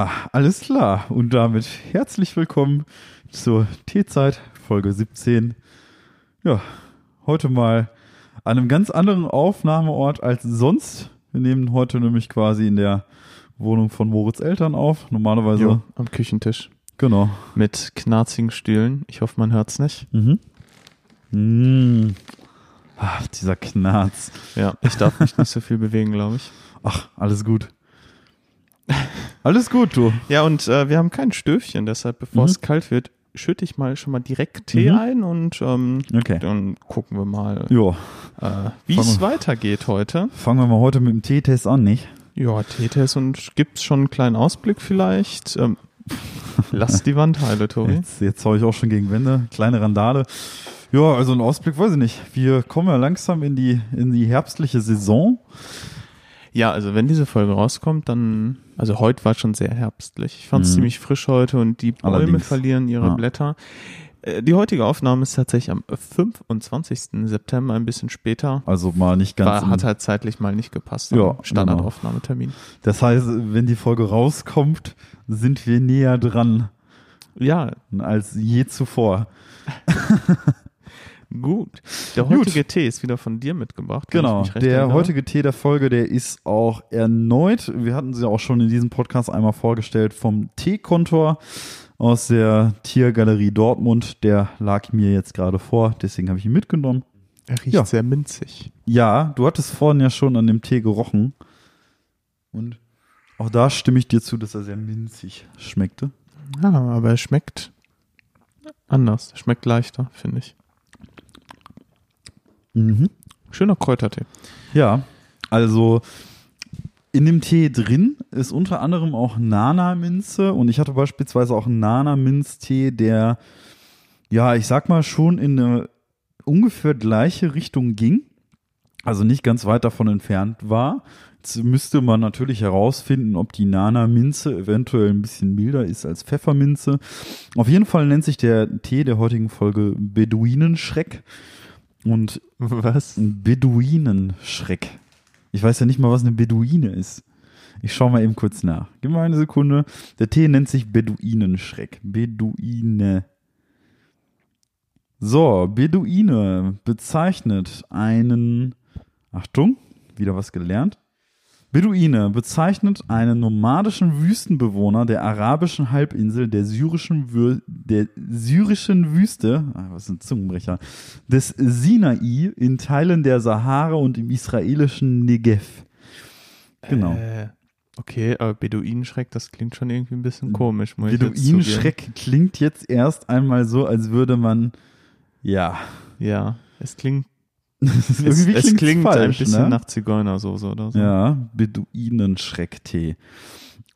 Ja, alles klar. Und damit herzlich willkommen zur Teezeit, Folge 17. Ja, heute mal an einem ganz anderen Aufnahmeort als sonst. Wir nehmen heute nämlich quasi in der Wohnung von Moritz Eltern auf. Normalerweise. Jo, am Küchentisch. Genau. Mit knarzigen Stühlen. Ich hoffe, man hört's nicht. Mhm. Mmh. Ach, dieser Knarz. Ja, ich darf mich nicht so viel bewegen, glaube ich. Ach, alles gut. Alles gut, du. Ja, und äh, wir haben kein Stöfchen, deshalb, bevor Mhm. es kalt wird, schütte ich mal schon mal direkt Tee Mhm. ein und ähm, Okay. dann gucken wir mal, äh, wie es weitergeht heute. fangen wir mal heute mit dem Teetest an, nicht? Ja, Teetest und gibt's schon einen kleinen Ausblick vielleicht? Ähm, lass die Wand heile, Tobi. Jetzt, jetzt hau ich auch schon gegen Wände. Kleine Randale. Ja, also ein Ausblick weiß ich nicht. Wir kommen ja langsam in die, in die herbstliche Saison. Ja, also wenn diese Folge rauskommt, dann, also heute war schon sehr herbstlich. Ich fand es Mhm. ziemlich frisch heute und die Bäume Allerdings. verlieren ihre Ja. Blätter. Äh, Die heutige Aufnahme ist tatsächlich am 25. September, ein bisschen später. Also mal nicht ganz. War, hat halt zeitlich mal nicht gepasst. Ja, am Standardaufnahmetermin. das heißt, wenn die Folge rauskommt, sind wir näher dran Ja, als je zuvor. gut. Der Gut. heutige Tee ist wieder von dir mitgebracht. Genau. ich mich recht Der erinnere. heutige Tee der Folge, der ist auch erneut, wir hatten sie auch schon in diesem Podcast einmal vorgestellt, vom Teekontor aus der Tiergalerie Dortmund. Der lag mir jetzt gerade vor, deswegen habe ich ihn mitgenommen. Er riecht Ja. sehr minzig. Ja, du hattest vorhin ja schon an dem Tee gerochen. Und auch da stimme ich dir zu, dass er sehr minzig schmeckte. Ja, aber er schmeckt anders. Schmeckt leichter, finde ich. Mhm. Schöner Kräutertee. Ja, also in dem Tee drin ist unter anderem auch Nana-Minze und ich hatte beispielsweise auch einen Nana-Minztee, der, ja, ich sag mal, schon in eine ungefähr gleiche Richtung ging, also nicht ganz weit davon entfernt war. Jetzt müsste man natürlich herausfinden, ob die Nana-Minze eventuell ein bisschen milder ist als Pfefferminze. Auf jeden Fall nennt sich der Tee der heutigen Folge Beduinenschreck. Und Was? ein Beduinenschreck. Ich weiß ja nicht mal, was eine Beduine ist. Ich schaue mal eben kurz nach. Gib mal eine Sekunde. Der Tee nennt sich Beduinenschreck. Beduine. So, Beduine bezeichnet einen, Achtung, wieder was gelernt. Beduine bezeichnet einen nomadischen Wüstenbewohner der arabischen Halbinsel der syrischen, Wür der syrischen Wüste, ah, was ein Zungenbrecher, des Sinai in Teilen der Sahara und im israelischen Negev. Genau. Äh, okay, aber Beduinenschreck, das klingt schon irgendwie ein bisschen komisch. Beduinenschreck klingt jetzt erst einmal so, als würde man, ja, Ja, es klingt, es, es, klingt ein falsch, bisschen ne? nach Zigeunersoße oder so. Ja, Beduinenschrecktee.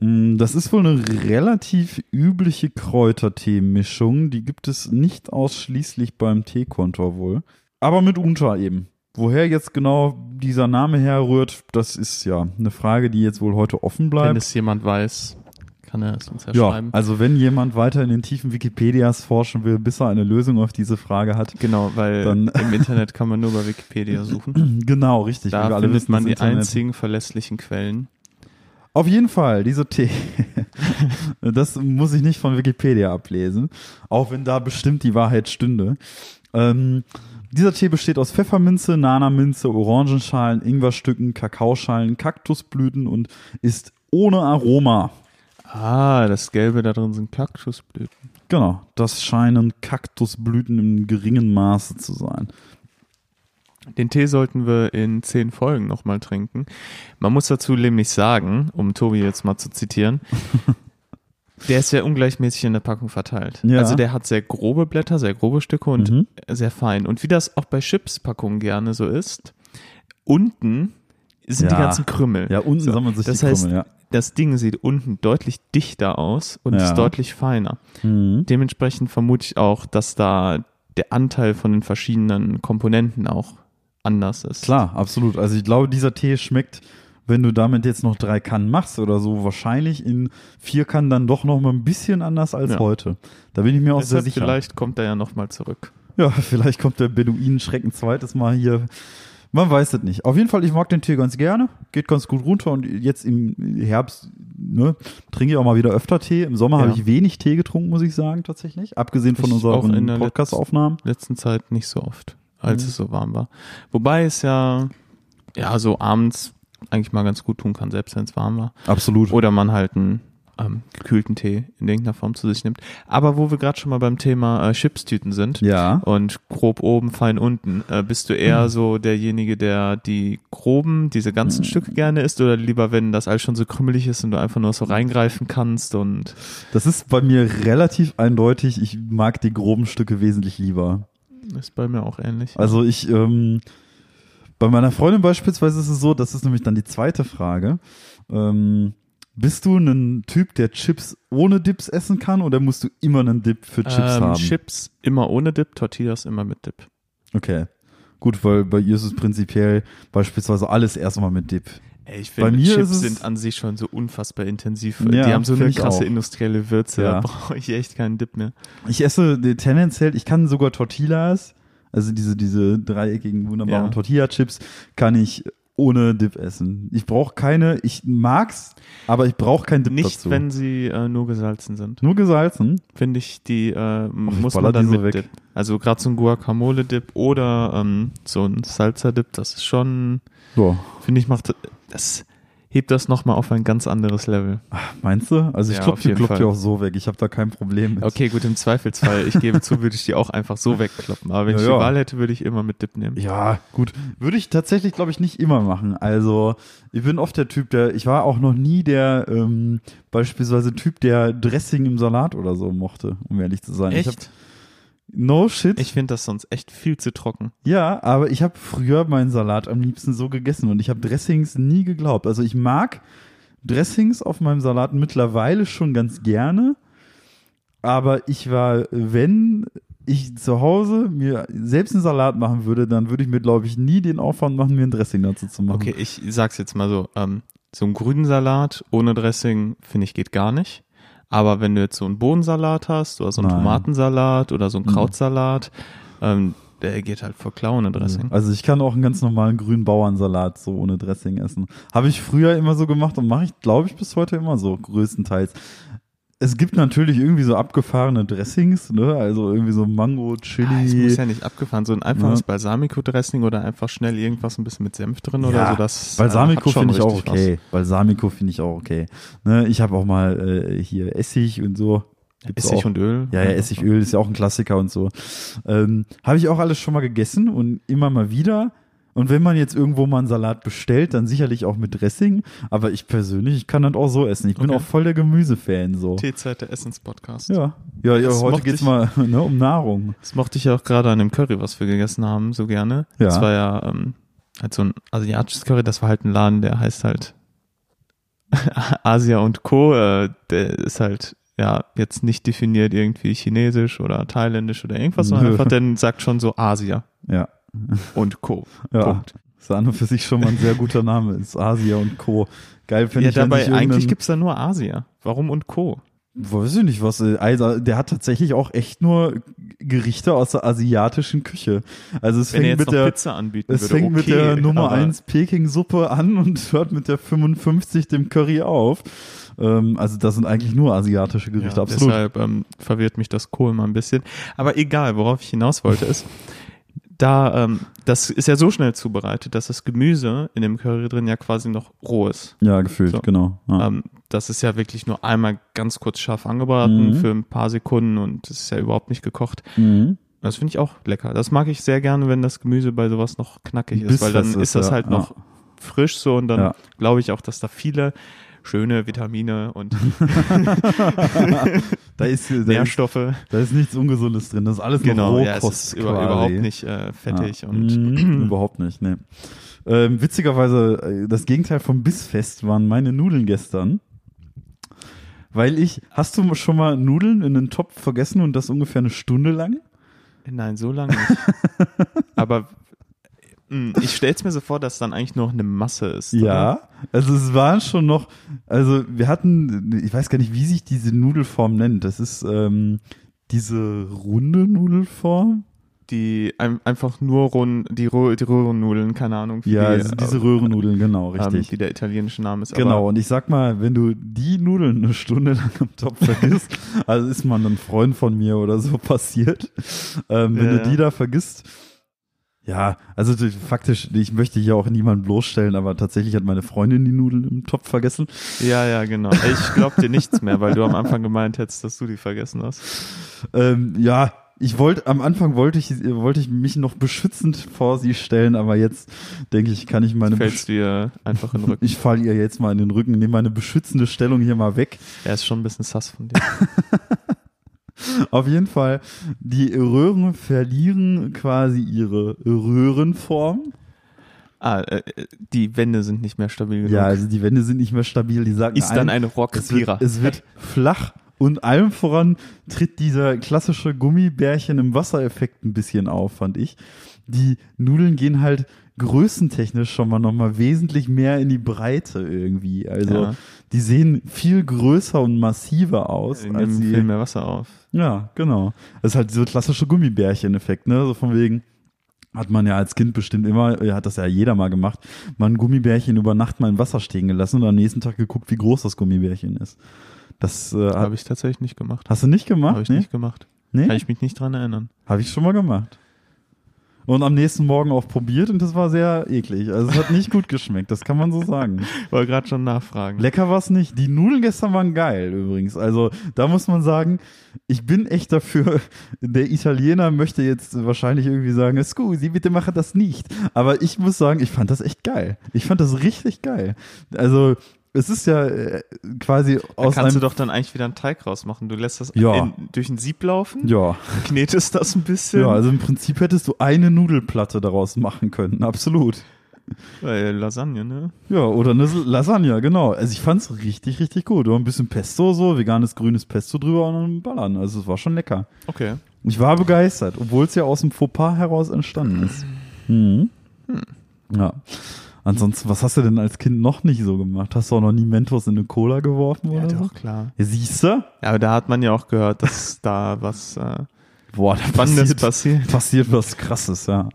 Mm, Das ist wohl eine relativ übliche Kräutertee-Mischung. Die gibt es nicht ausschließlich beim Teekontor wohl. Aber mitunter eben. Woher jetzt genau dieser Name herrührt, das ist ja eine Frage, die jetzt wohl heute offen Wenn bleibt. es jemand weiß, kann er es uns ja, Ja, schreiben. also wenn jemand weiter in den tiefen Wikipedias forschen will, bis er eine Lösung auf diese Frage hat. Genau, weil Dann- im Internet kann man nur bei Wikipedia suchen. Genau, richtig. Da alle findet wissen, man die Internet- einzigen verlässlichen Quellen. Auf jeden Fall, dieser Tee. das muss ich nicht von Wikipedia ablesen, auch wenn da bestimmt die Wahrheit stünde. Ähm, dieser Tee besteht aus Pfefferminze, Nanaminze, Orangenschalen, Ingwerstücken, Kakaoschalen, Kaktusblüten und ist ohne Aroma. Ah, das Gelbe da drin sind Kaktusblüten. Genau, das scheinen Kaktusblüten im geringen Maße zu sein. Den Tee sollten wir in zehn Folgen nochmal trinken. Man muss dazu nämlich sagen, um Tobi jetzt mal zu zitieren, der ist sehr ungleichmäßig in der Packung verteilt. Ja. Also der hat sehr grobe Blätter, sehr grobe Stücke und Mhm. sehr fein. Und wie das auch bei Chips-Packungen gerne so ist, unten sind die Ja. ganzen Krümmel. Ja, unten So, sammeln sich das die heißt, Krümmel, ja. Das Ding sieht unten deutlich dichter aus und Ja. ist deutlich feiner. Mhm. Dementsprechend vermute ich auch, dass da der Anteil von den verschiedenen Komponenten auch anders ist. Klar, absolut. Also ich glaube, dieser Tee schmeckt, wenn du damit jetzt noch drei Kannen machst oder so, wahrscheinlich in vier Kannen dann doch noch mal ein bisschen anders als Ja. heute. Da bin ich mir auch sehr Deshalb sicher. vielleicht kommt er ja nochmal zurück. Ja, vielleicht kommt der Beduinenschreck ein zweites Mal hier Man weiß es nicht. Auf jeden Fall, ich mag den Tee ganz gerne. Geht ganz gut runter und jetzt im Herbst ne, trinke ich auch mal wieder öfter Tee. Im Sommer Ja. habe ich wenig Tee getrunken, muss ich sagen, tatsächlich. Abgesehen von Ich unseren der Podcast-Aufnahmen. letzten Zeit nicht so oft, als Mhm. es so warm war. Wobei es ja, ja, so abends eigentlich mal ganz gut tun kann, selbst wenn es warm war. Absolut. Oder man halt einen ähm, gekühlten Tee in irgendeiner Form zu sich nimmt. Aber wo wir gerade schon mal beim Thema äh, Chipstüten sind Ja. und grob oben, fein unten, äh, bist du eher Mhm. so derjenige, der die groben, diese ganzen Mhm. Stücke gerne isst oder lieber, wenn das alles schon so krümelig ist und du einfach nur so reingreifen kannst und Das ist bei mir relativ eindeutig. Ich mag die groben Stücke wesentlich lieber. ist bei mir auch ähnlich. Also ich, ähm, bei meiner Freundin beispielsweise ist es so, das ist nämlich dann die zweite Frage. Ähm, bist du ein Typ, der Chips ohne Dips essen kann oder musst du immer einen Dip für Chips ähm, haben? Chips immer ohne Dip, Tortillas immer mit Dip. Okay. Gut, weil bei ihr ist es prinzipiell beispielsweise alles erstmal mit Dip. Ey, ich finde, Chips sind an sich schon so unfassbar intensiv. Ja, die haben so eine krasse auch. industrielle Würze, Ja. da brauche ich echt keinen Dip mehr. Ich esse tendenziell, ich kann sogar Tortillas, also diese, diese dreieckigen, wunderbaren Ja. Tortilla-Chips, kann ich ohne Dip essen. Ich brauche keine, ich mag's, aber ich brauche keinen Dip Nicht, dazu. wenn sie äh, nur gesalzen sind. Nur gesalzen. Finde ich, die äh, ich muss baller man dann mit weg. Dip. Also gerade so ein Guacamole-Dip oder ähm, so ein Salsa-Dip, das ist schon, Ja. finde ich, macht das hebt das nochmal auf ein ganz anderes Level. Meinst du? Also ich Ja, klopp auf die klopp die auch so weg. Ich habe da kein Problem mit. Okay, gut, im Zweifelsfall, ich gebe zu, würde ich die auch einfach so wegkloppen. Aber wenn Ja, ich ja. die Wahl hätte, würde ich immer mit Dip nehmen. Ja, gut. Würde ich tatsächlich, glaube ich, nicht immer machen. Also, ich bin oft der Typ, der, ich war auch noch nie der, ähm, beispielsweise Typ, der Dressing im Salat oder so mochte, um ehrlich zu sein. Ich hab, Echt? No shit. Ich finde das sonst echt viel zu trocken. ja, aber ich habe früher meinen Salat am liebsten so gegessen und ich habe Dressings nie geglaubt. Also ich mag Dressings auf meinem Salat mittlerweile schon ganz gerne, aber ich war, wenn ich zu Hause mir selbst einen Salat machen würde, dann würde ich mir, glaube ich, nie den Aufwand machen, mir ein Dressing dazu zu machen. Okay, ich sag's jetzt mal so, ähm, so einen grünen Salat ohne Dressing, finde ich, geht gar nicht. Aber wenn du jetzt so einen Bohnensalat hast oder so einen Nein. Tomatensalat oder so einen Mhm. Krautsalat, ähm, der geht halt voll klar ohne Dressing. Also ich kann auch einen ganz normalen grünen Bauernsalat so ohne Dressing essen. Habe ich früher immer so gemacht und mache ich, glaube ich, bis heute immer so, größtenteils. Es gibt natürlich irgendwie so abgefahrene Dressings, ne? Also irgendwie so Mango, Chili. Ah, es muss ja nicht abgefahren, so ein einfaches Balsamico-Dressing oder einfach schnell irgendwas ein bisschen mit Senf drin oder Ja, so. Das, äh, Balsamico finde ich auch okay. Balsamico finde ich auch okay. Ne? Ich habe auch mal äh, hier Essig und so. Was. Gibt's Essig auch. und Öl. Ja, ja, Essigöl ist ja auch ein Klassiker und so. Ähm, Habe ich auch alles schon mal gegessen und immer mal wieder. Und wenn man jetzt irgendwo mal einen Salat bestellt, dann sicherlich auch mit Dressing. Aber ich persönlich, ich kann das auch so essen. Ich bin Okay. auch voll der Gemüsefan so. Teezeit der Essenspodcast. Ja, ja, ja Das heute geht's ich. mal ne, um Nahrung. Das mochte ich ja auch gerade an dem Curry, was wir gegessen haben, so gerne. Ja. Das war ja ähm, halt so ein asiatisches Curry, das war halt ein Laden, der heißt halt Asia und Co. Äh, der ist halt ja jetzt nicht definiert irgendwie chinesisch oder thailändisch oder irgendwas, sondern einfach, der sagt schon so Asia Ja, und Co. ja. Punkt. Das ist an und für sich schon mal ein sehr guter Name. Ist Asia und Co. Geil finde Ja, ich, wenn dabei eigentlich gibt's da nur Asia. Warum und Co. Weiß ich nicht, was. Also, der hat tatsächlich auch echt nur Gerichte aus der asiatischen Küche. Also es Wenn fängt mit der Pizza anbieten es fängt okay, mit der Nummer aber 1 Peking-Suppe an und hört mit der 55 dem Curry auf. Ähm, also das sind eigentlich nur asiatische Gerichte, Ja, absolut. Deshalb ähm, verwirrt mich das Kohl mal ein bisschen. Aber egal, worauf ich hinaus wollte, ist, da, ähm, das ist ja so schnell zubereitet, dass das Gemüse in dem Curry drin ja quasi noch roh ist. Ja, gefühlt, So. genau. Ja. Ähm, das ist ja wirklich nur einmal ganz kurz scharf angebraten Mhm. für ein paar Sekunden und es ist ja überhaupt nicht gekocht. Mhm. Das finde ich auch lecker. Das mag ich sehr gerne, wenn das Gemüse bei sowas noch knackig ist, weil dann ist das ja. halt noch frisch so und dann Ja. glaube ich auch, dass da viele schöne Vitamine und Da ist, da, ist, Nährstoffe da ist nichts Ungesundes drin. Das ist alles Genau, noch ja, Rohkost ist über, überhaupt nicht äh, fettig ja. und Mhm, überhaupt nicht, ne. Ähm, witzigerweise, äh, das Gegenteil vom Bissfest waren meine Nudeln gestern. Weil ich, hast du schon mal Nudeln in einen Topf vergessen und das ungefähr eine Stunde lang? nein, so lange nicht. Aber ich stelle es mir so vor, dass dann eigentlich noch eine Masse ist. oder? Ja, also es waren schon noch, also wir hatten, ich weiß gar nicht, wie sich diese Nudelform nennt. Das ist ähm, diese runde Nudelform. die ein, einfach nur Rund, die, Rö- die Röhrennudeln, keine Ahnung. Ja, also diese äh, Röhrennudeln, genau, ähm, richtig. wie der italienische Name ist. Genau, und ich sag mal, wenn du die Nudeln eine Stunde lang im Topf vergisst, also ist man ein Freund von mir oder so passiert, ähm, wenn Ja, du die da vergisst, ja, also du- faktisch, ich möchte hier auch niemanden bloßstellen, aber tatsächlich hat meine Freundin die Nudeln im Topf vergessen. ja, ja, genau. Ich glaub dir nichts mehr, weil du am Anfang gemeint hättest, dass du die vergessen hast. Ähm, ja, ich wollte, am Anfang wollte ich, wollte ich mich noch beschützend vor sie stellen, aber jetzt denke ich, kann ich meine, Fällst dir einfach in den Rücken. ich falle ihr jetzt mal in den Rücken, nehme meine beschützende Stellung hier mal weg. Er ist schon ein bisschen sass von dir. Auf jeden Fall, die Röhren verlieren quasi ihre Röhrenform. Ah, äh, die Wände sind nicht mehr stabil genug. Ja, also die Wände sind nicht mehr stabil, die sagen ist dann ein, eine es wird, Rockpira. es wird flach und allem voran tritt dieser klassische Gummibärchen im Wassereffekt ein bisschen auf, fand ich. Die Nudeln gehen halt größentechnisch schon mal nochmal wesentlich mehr in die Breite irgendwie. Also Ja. die sehen viel größer und massiver aus. Die als viel mehr Wasser auf. Ja, genau. Das ist halt so klassische Gummibärchen-Effekt, ne? So von wegen, hat man ja als Kind bestimmt immer, ja, hat das ja jeder mal gemacht, mal ein Gummibärchen über Nacht mal im Wasser stehen gelassen und am nächsten Tag geguckt, wie groß das Gummibärchen ist. Das äh, hab, Habe ich tatsächlich nicht gemacht. hast du nicht gemacht? Habe ich nee? nicht gemacht. nee? Kann ich mich nicht dran erinnern. Habe ich schon mal gemacht. Und am nächsten Morgen auch probiert und das war sehr eklig. Also es hat nicht gut geschmeckt, das kann man so sagen. Wollte gerade schon nachfragen. Lecker war's nicht. Die Nudeln gestern waren geil übrigens. Also da muss man sagen, ich bin echt dafür. Der Italiener möchte jetzt wahrscheinlich irgendwie sagen, scusi, bitte mache das nicht. Aber ich muss sagen, ich fand das echt geil. Ich fand das richtig geil. Also es ist ja äh, quasi da aus kannst du doch dann eigentlich wieder einen Teig rausmachen. Du lässt das Ja. in, durch ein Sieb laufen, ja, knetest das ein bisschen. ja, also im Prinzip hättest du eine Nudelplatte daraus machen können, absolut. Weil Lasagne, ne? Ja, oder eine Lasagne, genau. Also ich fand's richtig, richtig gut. Und ein bisschen Pesto so, veganes grünes Pesto drüber und dann ballern. Also es war schon lecker. Okay. Ich war begeistert, obwohl es ja aus dem Fauxpas heraus entstanden ist. Mhm. Ja. Ansonsten, was hast du denn als Kind noch nicht so gemacht? Hast du auch noch nie Mentos in eine Cola geworfen Ja, oder so? doch, klar. Ja, siehst du? Ja, aber da hat man ja auch gehört, dass da was äh, Boah, da Spannendes passiert, passiert. passiert was krasses, ja. Ja,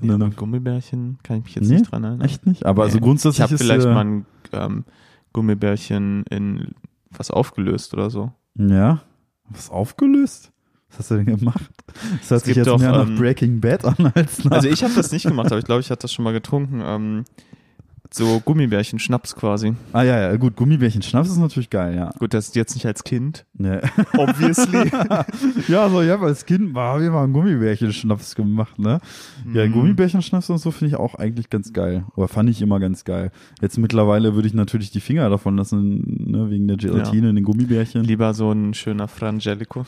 Ne, ne. mit Gummibärchen kann ich mich jetzt Nee, nicht dran erinnern. Echt nicht? Aber also Nee. grundsätzlich Ich habe vielleicht äh, mal ein ähm, Gummibärchen in was aufgelöst oder so. Ja. Was aufgelöst? Was hast du denn gemacht? Das hört Es sich jetzt doch, mehr nach ähm, Breaking Bad an als nach. Also ich habe das nicht gemacht, aber ich glaube, ich hatte das schon mal getrunken. Ähm, so Gummibärchen, Schnaps quasi. ah ja, ja, gut, Gummibärchen Schnaps ist natürlich geil, ja. Gut, das ist jetzt nicht als Kind, Nee. obviously. ja, so, ich habe als Kind mal, hab ich mal einen Gummibärchen-Schnaps gemacht, ne? Ja, Mhm. Gummibärchen-Schnaps und so finde ich auch eigentlich ganz geil. Oder fand ich immer ganz geil. Jetzt mittlerweile würde ich natürlich die Finger davon lassen, ne, wegen der Gelatine in den Gummibärchen. Lieber so ein schöner Frangelico.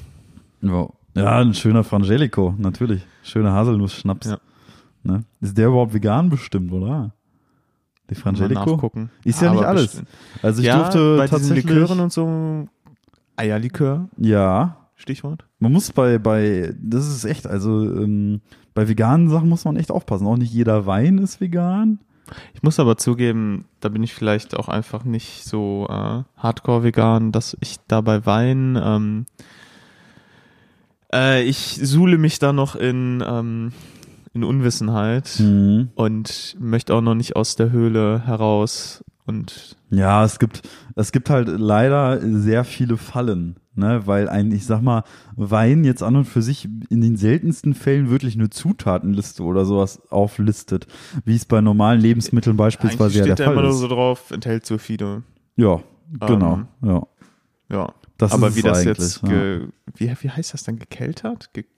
Ja. ja, ein schöner Frangelico, natürlich. Schöner Haselnuss-Schnaps. Ja. Ne? Ist der überhaupt vegan bestimmt, oder? Die Frangelico? nachgucken. Ist ja nicht alles. bestimmt. Also ich ja, durfte bei tatsächlich. Likören und so, Eierlikör, ja, Stichwort. Man muss bei, bei, das ist echt, also ähm, bei veganen Sachen muss man echt aufpassen. Auch nicht jeder Wein ist vegan. Ich muss aber zugeben, da bin ich vielleicht auch einfach nicht so äh, hardcore-vegan, dass ich da bei Wein, ähm, äh, ich suhle mich da noch in, ähm, in Unwissenheit Mhm. und möchte auch noch nicht aus der Höhle heraus und Ja, es gibt, es gibt halt leider sehr viele Fallen, ne, weil ein, ich sag mal, Wein jetzt an und für sich in den seltensten Fällen wirklich eine Zutatenliste oder sowas auflistet, wie es bei normalen Lebensmitteln beispielsweise eigentlich ja steht der da immer Fall nur ist. so drauf, enthält so viele. Ja, genau, Ähm, ja. Ja. Das aber wie das eigentlich, jetzt, ja. ge, wie, wie heißt das dann, gekeltert? Ge, ge,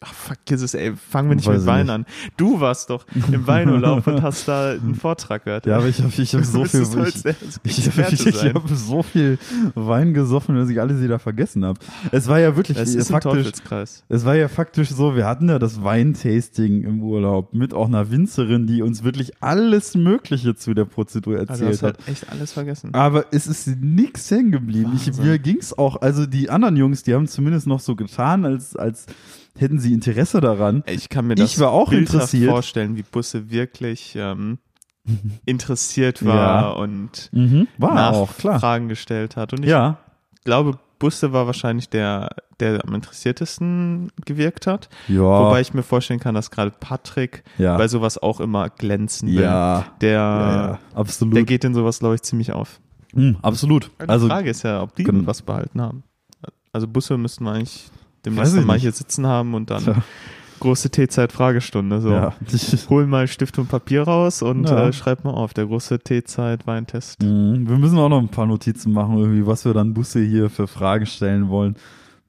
ach fuck, Jesus, ey, fangen wir nicht Weiß mit Wein nicht. an. Du warst doch im Weinurlaub und hast da einen Vortrag gehört. Ja, aber ich habe ich hab so viel, ich, Ich, ich, ich habe so viel Wein gesoffen, dass ich alles wieder vergessen habe. Es war ja wirklich Das ist faktisch, es war ja faktisch so, wir hatten ja das Weintasting im Urlaub mit auch einer Winzerin, die uns wirklich alles Mögliche zu der Prozedur Also erzählt hast hat. echt alles vergessen. Aber es ist nichts hängen geblieben. Mir ging's auch, also die anderen Jungs, die haben zumindest noch so getan, als, als hätten sie Interesse daran. Ich kann mir Ich das war auch interessiert. vorstellen, wie Busse wirklich ähm, interessiert war Ja. und Mhm. War auch, klar. Nachfragen gestellt hat. Und ich Ja, glaube, Busse war wahrscheinlich der, der am interessiertesten gewirkt hat. Ja. Wobei ich mir vorstellen kann, dass gerade Patrick Ja. bei sowas auch immer glänzen will. ja, Der, absolut. der geht in sowas, glaube ich, ziemlich auf. Hm, absolut. Die Also, Frage ist ja, ob die was behalten haben. Also Busse müssten wir eigentlich demnächst mal hier sitzen haben und dann Tja. große T-Zeit-Fragestunde. So. ja. Hol mal Stift und Papier raus und Ja. äh, schreib mal auf, der große T-Zeit-Weintest. Mhm. Wir müssen auch noch ein paar Notizen machen, irgendwie, was wir dann Busse hier für Fragen stellen wollen.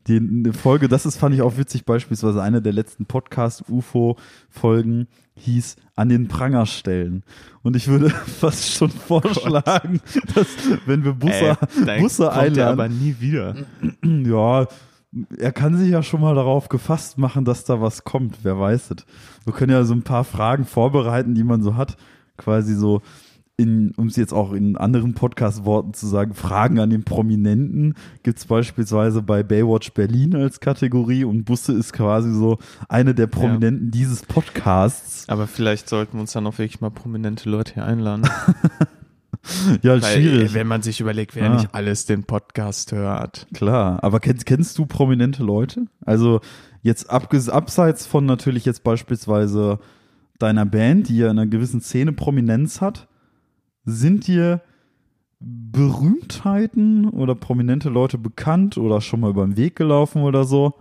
Die Folge, das ist, fand ich auch witzig, beispielsweise eine der letzten Podcast-UFO-Folgen hieß an den Pranger stellen. Und ich würde fast schon vorschlagen, dass, wenn wir Busse, Ey, dann Busse kommt der einladen, aber nie wieder. ja, er kann sich ja schon mal darauf gefasst machen, dass da was kommt. Wer weiß es. Wir können ja so ein paar Fragen vorbereiten, die man so hat. Quasi so, um es jetzt auch in anderen Podcast-Worten zu sagen, Fragen an den Prominenten gibt es beispielsweise bei Baywatch Berlin als Kategorie und Busse ist quasi so eine der Prominenten dieses Podcasts. Aber vielleicht sollten wir uns dann auch wirklich mal prominente Leute hier einladen. Ja, Weil, schwierig. äh, wenn man sich überlegt, wer Ah. nicht alles den Podcast hört. Klar, aber kennst, kennst du prominente Leute? Also jetzt abseits von natürlich jetzt beispielsweise deiner Band, die ja in einer gewissen Szene Prominenz hat, sind dir Berühmtheiten oder prominente Leute bekannt oder schon mal über den Weg gelaufen oder so?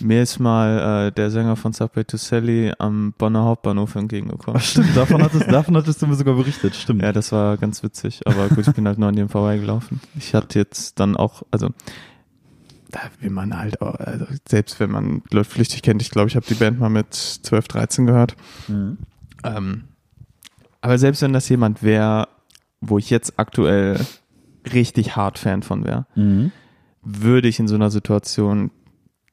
Mir ist mal äh, der Sänger von Subway to Sally am Bonner Hauptbahnhof entgegengekommen. Stimmt, davon hattest, davon hattest du mir sogar berichtet, stimmt. Ja, das war ganz witzig, aber gut, ich bin halt nur an dem vorbeigelaufen. Ich hatte jetzt dann auch, also da will man halt auch, also selbst wenn man Leute flüchtig kennt, ich glaube, ich habe die Band mal mit 12, 13 gehört. Mhm. Ähm, aber selbst wenn das jemand wäre, wo ich jetzt aktuell richtig hart Fan von wäre, Mhm. würde ich in so einer Situation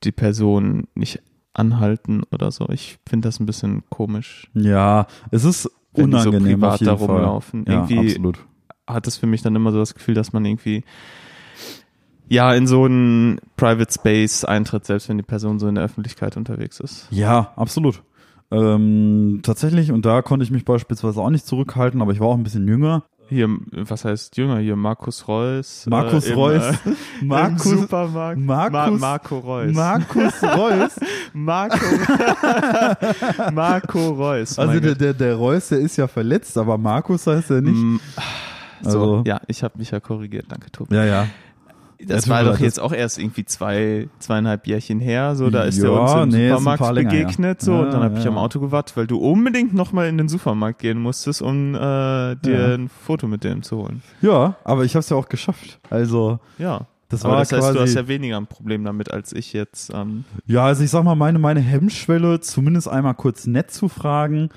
die Person nicht anhalten oder so. Ich finde das ein bisschen komisch, Ja, es ist so unangenehm auf privat jeden Fall. rumlaufen. Ja, Irgendwie absolut. hat es für mich dann immer so das Gefühl, dass man irgendwie ja in so einen Private Space eintritt, selbst wenn die Person so in der Öffentlichkeit unterwegs ist. Ja, absolut. Ähm, tatsächlich, und da konnte ich mich beispielsweise auch nicht zurückhalten, aber ich war auch ein bisschen jünger. Hier, was heißt Jünger? Hier Markus Reus. Markus im, Reus. Äh, Im Markus, Supermarkt. Markus- Ma Marco Reus. Markus Reus. Marco, Marco Reus. Also der, der, der Reus, der ist ja verletzt, aber Markus heißt er nicht. Mm, So, Also- ja, ich habe mich ja korrigiert. Danke, Tobi. Ja, ja. Das war doch jetzt auch erst irgendwie zwei, zweieinhalb Jährchen her. So, da ist der Ja, uns im nee, Supermarkt paar länger begegnet. So, Ja, und dann habe ich ja. am Auto gewartet, weil du unbedingt nochmal in den Supermarkt gehen musstest, um äh, dir Ja. ein Foto mit dem zu holen. Ja, aber ich habe es ja auch geschafft. Also Ja. das Aber war das heißt, du hast ja weniger ein Problem damit als ich jetzt. Ähm, ja, also ich sag mal, meine, meine Hemmschwelle, zumindest einmal kurz nett zu fragen,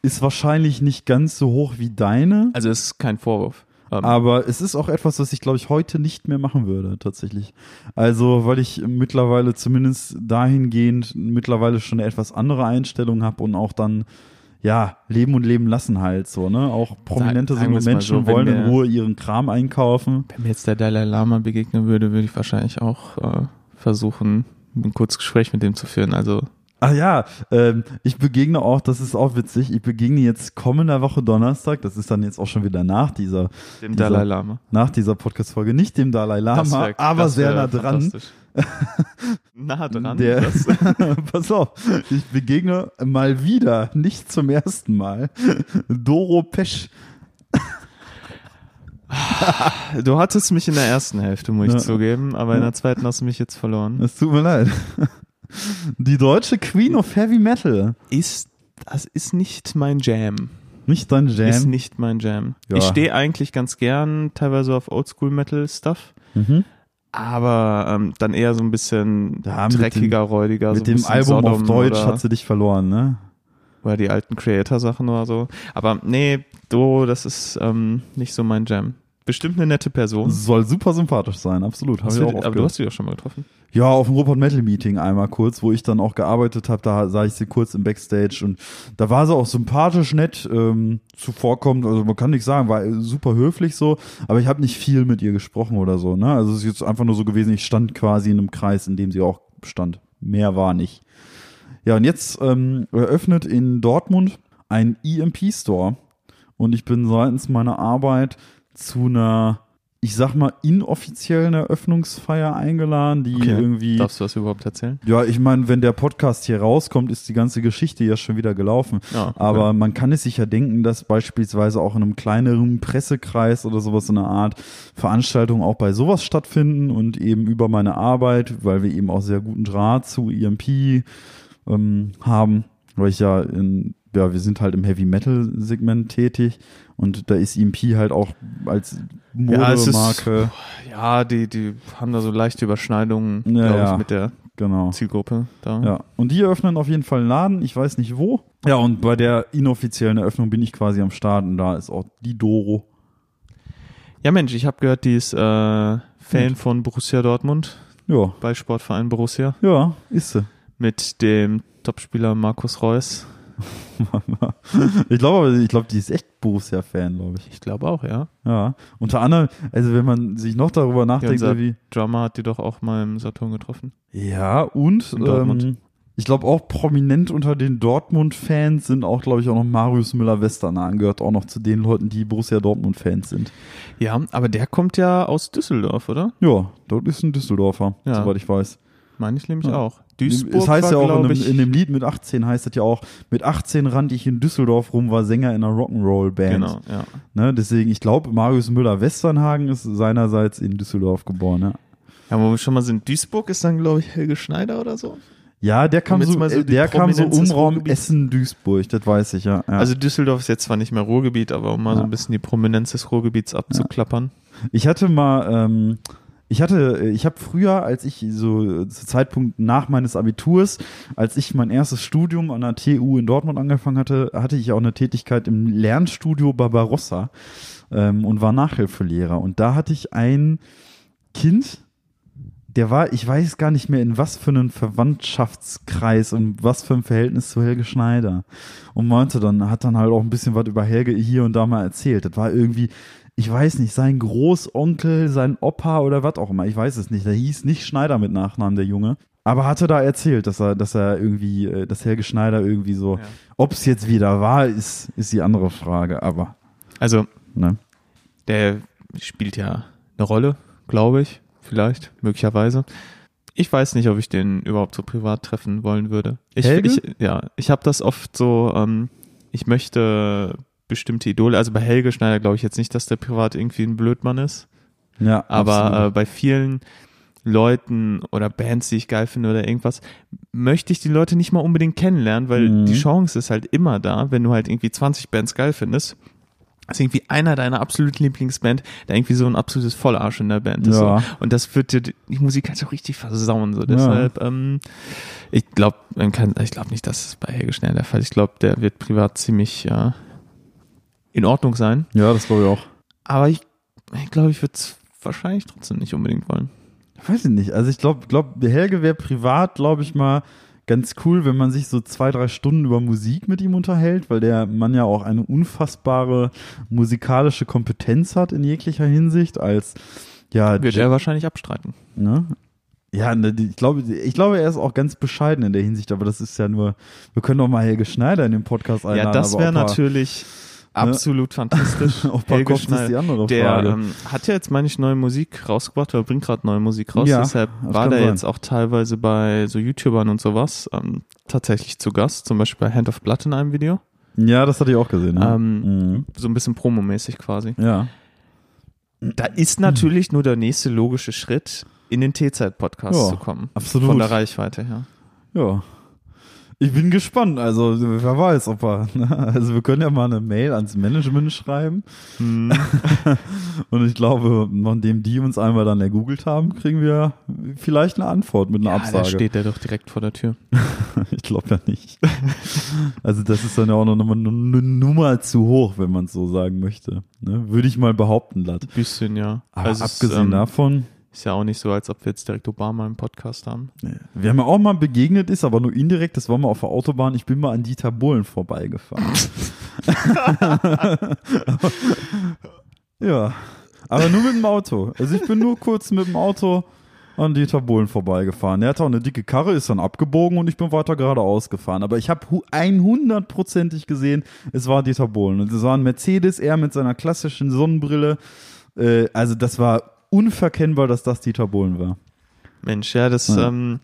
ist wahrscheinlich nicht ganz so hoch wie deine. also es ist kein Vorwurf. Ähm, Aber es ist auch etwas, was ich, glaube ich, heute nicht mehr machen würde, tatsächlich. Also, weil ich mittlerweile zumindest dahingehend mittlerweile schon eine etwas andere Einstellung habe und auch dann, ja, leben und leben lassen halt so, ne? Auch prominente so mal Menschen so, wollen in wir- Ruhe ihren Kram einkaufen. Wenn mir jetzt der Dalai Lama begegnen würde, würde ich wahrscheinlich auch äh, versuchen, ein kurzes Gespräch mit dem zu führen. Also Ah ja, ähm, ich begegne auch, das ist auch witzig, ich begegne jetzt kommender Woche Donnerstag, das ist dann jetzt auch schon wieder nach dieser, dem Dieser- Dalai Lama. nach dieser Podcast-Folge, nicht dem Dalai Lama, wär- aber sehr nah dran. nah dran. Der, pass auf, ich begegne mal wieder, nicht zum ersten Mal, Doro Pesch. du hattest mich in der ersten Hälfte, muss ich Ja. zugeben, aber in der zweiten hast du mich jetzt verloren. Es tut mir leid. Die deutsche Queen of Heavy Metal. Ist, das ist nicht mein Jam. Nicht dein Ist Jam. nicht mein Jam. Ja. Ich stehe eigentlich ganz gern teilweise auf Oldschool-Metal-Stuff. Mhm. Aber ähm, dann eher so ein bisschen Ja, dreckiger, räudiger. so Mit ein dem Album auf Sodom Deutsch oder, hat sie dich verloren, ne? oder die alten Creator-Sachen oder so. Aber nee, do, das ist ähm, nicht so mein Jam. Bestimmt eine nette Person. Soll super sympathisch sein, absolut. Hab Hast ich du, auch oft aber du gehört. hast sie doch schon mal getroffen. Ja, auf dem Robot Metal Meeting einmal kurz, wo ich dann auch gearbeitet habe, da sah ich sie kurz im Backstage und da war sie auch sympathisch, nett, ähm, zuvorkommend, also man kann nicht sagen, war super höflich so, aber ich habe nicht viel mit ihr gesprochen oder so, ne? Also es ist jetzt einfach nur so gewesen, ich stand quasi in einem Kreis, in dem sie auch stand. Mehr war nicht. Ja, und jetzt ähm, eröffnet in Dortmund ein EMP-Store und ich bin seitens meiner Arbeit zu einer ich sag mal, inoffiziellen Eröffnungsfeier eingeladen, die Okay. irgendwie. Darfst du das überhaupt erzählen? Ja, ich meine, wenn der Podcast hier rauskommt, ist die ganze Geschichte ja schon wieder gelaufen. Ja, okay. Aber man kann es sich ja denken, dass beispielsweise auch in einem kleineren Pressekreis oder sowas so eine Art Veranstaltungen auch bei sowas stattfinden und eben über meine Arbeit, weil wir eben auch sehr guten Draht zu EMP ähm, haben, weil ich ja in, ja, wir sind halt im Heavy Metal Segment tätig und da ist EMP halt auch als Ja, Modemarke, Ja, die, die haben da so leichte Überschneidungen, Ja, glaube ja. ich, mit der genau. Zielgruppe da. Ja, und die eröffnen auf jeden Fall einen Laden, ich weiß nicht wo. Ja, und bei der inoffiziellen Eröffnung bin ich quasi am Start und da ist auch die Doro. Ja, Mensch, ich habe gehört, die ist äh, Fan Gut. von Borussia Dortmund, Ja, bei Sportverein Borussia, ja, ist sie. mit dem Topspieler Markus Reus. ich glaube, ich glaube, die ist echt Borussia-Fan, glaube ich. Ich glaube auch, ja. Ja, unter anderem, also wenn man sich noch darüber nachdenkt, unser- wie Drummer hat die doch auch mal im Saturn getroffen. ja und ähm, ich glaube auch prominent unter den Dortmund-Fans sind auch, glaube ich, auch noch Marius Müller-Westernhagen gehört auch noch zu den Leuten, die Borussia Dortmund-Fans sind. Ja, aber der kommt ja aus Düsseldorf, oder? Ja, dort ist ein Düsseldorfer, Ja. soweit ich weiß. Meine ich nämlich Ja. auch. Duisburg es heißt war, ja auch in dem, in dem Lied mit 18 heißt es ja auch, mit 18 rannte ich in Düsseldorf rum, war Sänger in einer Rock'n'Roll-Band. Genau, ja. Ne, deswegen, ich glaube, Marius Müller-Westernhagen ist seinerseits in Düsseldorf geboren. Ja, Ja, wo wir schon mal sind, Duisburg ist dann, glaube ich, Helge Schneider oder so. ja der kam so, so äh, der kam so um Raum Ruhrgebiets. Essen-Duisburg, das weiß ich, ja. ja. Also Düsseldorf ist jetzt zwar nicht mehr Ruhrgebiet, aber um mal so Ja. ein bisschen die Prominenz des Ruhrgebiets abzuklappern. Ich hatte mal, ähm, ich hatte, ich habe früher, als ich so äh, zu Zeitpunkt nach meines Abiturs, als ich mein erstes Studium an der TU in Dortmund angefangen hatte, hatte ich auch eine Tätigkeit im Lernstudio Barbarossa ähm, und war Nachhilfelehrer. Und da hatte ich ein Kind, der war, ich weiß gar nicht mehr in was für einen Verwandtschaftskreis und was für ein Verhältnis zu Helge Schneider. Und meinte dann, hat dann halt auch ein bisschen was über Helge hier und da mal erzählt. Das war irgendwie, ich weiß nicht, sein Großonkel, sein Opa oder was auch immer, ich weiß es nicht. Der hieß nicht Schneider mit Nachnamen, der Junge. Aber hatte da erzählt, dass er, dass er irgendwie, äh, dass Helge Schneider irgendwie so, Ja. ob es jetzt wieder war, ist, ist die andere Frage, aber, Also, ne. der spielt ja eine Rolle, glaube ich, vielleicht, möglicherweise. Ich weiß nicht, ob ich den überhaupt so privat treffen wollen würde. Ich, Helge? ich ja, ich habe das oft so, ähm, ich möchte bestimmte Idole, also bei Helge Schneider glaube ich jetzt nicht, dass der privat irgendwie ein Blödmann ist. Ja, Aber äh, bei vielen Leuten oder Bands, die ich geil finde oder irgendwas, möchte ich die Leute nicht mal unbedingt kennenlernen, weil Mhm. die Chance ist halt immer da, wenn du halt irgendwie 20 Bands geil findest, ist irgendwie einer deiner absoluten Lieblingsband, der irgendwie so ein absolutes Vollarsch in der Band ist. Ja. So. Und das wird dir die Musik halt so richtig versauen. So. Deshalb, ähm, ich glaube, man kann, ich glaube nicht, dass es bei Helge Schnell der Fall ist. Ich glaube, der wird privat ziemlich ja, in Ordnung sein. ja, das glaube ich auch. Aber ich, ich glaube, ich würde es wahrscheinlich trotzdem nicht unbedingt wollen. Weiß ich nicht. Also ich glaube, glaub, Helge wäre privat, glaube ich mal, ganz cool, wenn man sich so zwei, drei Stunden über Musik mit ihm unterhält, weil der Mann ja auch eine unfassbare musikalische Kompetenz hat in jeglicher Hinsicht als ja, Wird er wahrscheinlich abstreiten. ne? Ja, ne, ich glaube, ich glaube, er ist auch ganz bescheiden in der Hinsicht, aber das ist ja nur, wir können doch mal Helge Schneider in den Podcast einladen. Ja, das wäre natürlich absolut fantastisch. Ob er Helge kommt, ist die andere Der Frage. ähm, hat ja jetzt, meine ich, neue Musik rausgebracht oder bringt gerade neue Musik raus. Ja, Deshalb war der sein. jetzt auch teilweise bei so YouTubern und sowas ähm, tatsächlich zu Gast. Zum Beispiel bei Hand of Blood in einem Video. ja, das hatte ich auch gesehen. Ne? Ähm, mhm. So ein bisschen promomäßig quasi. Ja. Da ist natürlich nur der nächste logische Schritt, in den T-Zeit-Podcast Ja, zu kommen. absolut. Von der Reichweite her. Ja. Ich bin gespannt. Also, wer weiß, ob er. Ne? Also, wir können ja mal eine Mail ans Management schreiben. Hm. Und ich glaube, nachdem die uns einmal dann ergoogelt haben, kriegen wir vielleicht eine Antwort mit einer Ja, da Absage. steht der doch direkt vor der Tür. Ich glaube ja nicht. Also, das ist dann ja auch noch eine, eine Nummer zu hoch, wenn man es so sagen möchte. Ne? Würde ich mal behaupten, Latt. Bisschen, ja. Aber Also es, abgesehen ähm, davon, Ist ja auch nicht so, als ob wir jetzt direkt Obama im Podcast haben. wer mir auch mal begegnet ist, aber nur indirekt, das war mal auf der Autobahn, ich bin mal an Dieter Bohlen vorbeigefahren. ja, aber nur mit dem Auto. Also ich bin nur kurz mit dem Auto an Dieter Bohlen vorbeigefahren. Er hatte auch eine dicke Karre, ist dann abgebogen und ich bin weiter geradeaus gefahren. Aber ich habe 100%ig gesehen, es war Dieter Bohlen. Und es war ein Mercedes, er mit seiner klassischen Sonnenbrille Äh, also das war unverkennbar, dass das Dieter Bohlen war. Mensch, ja, das, Ja. ähm,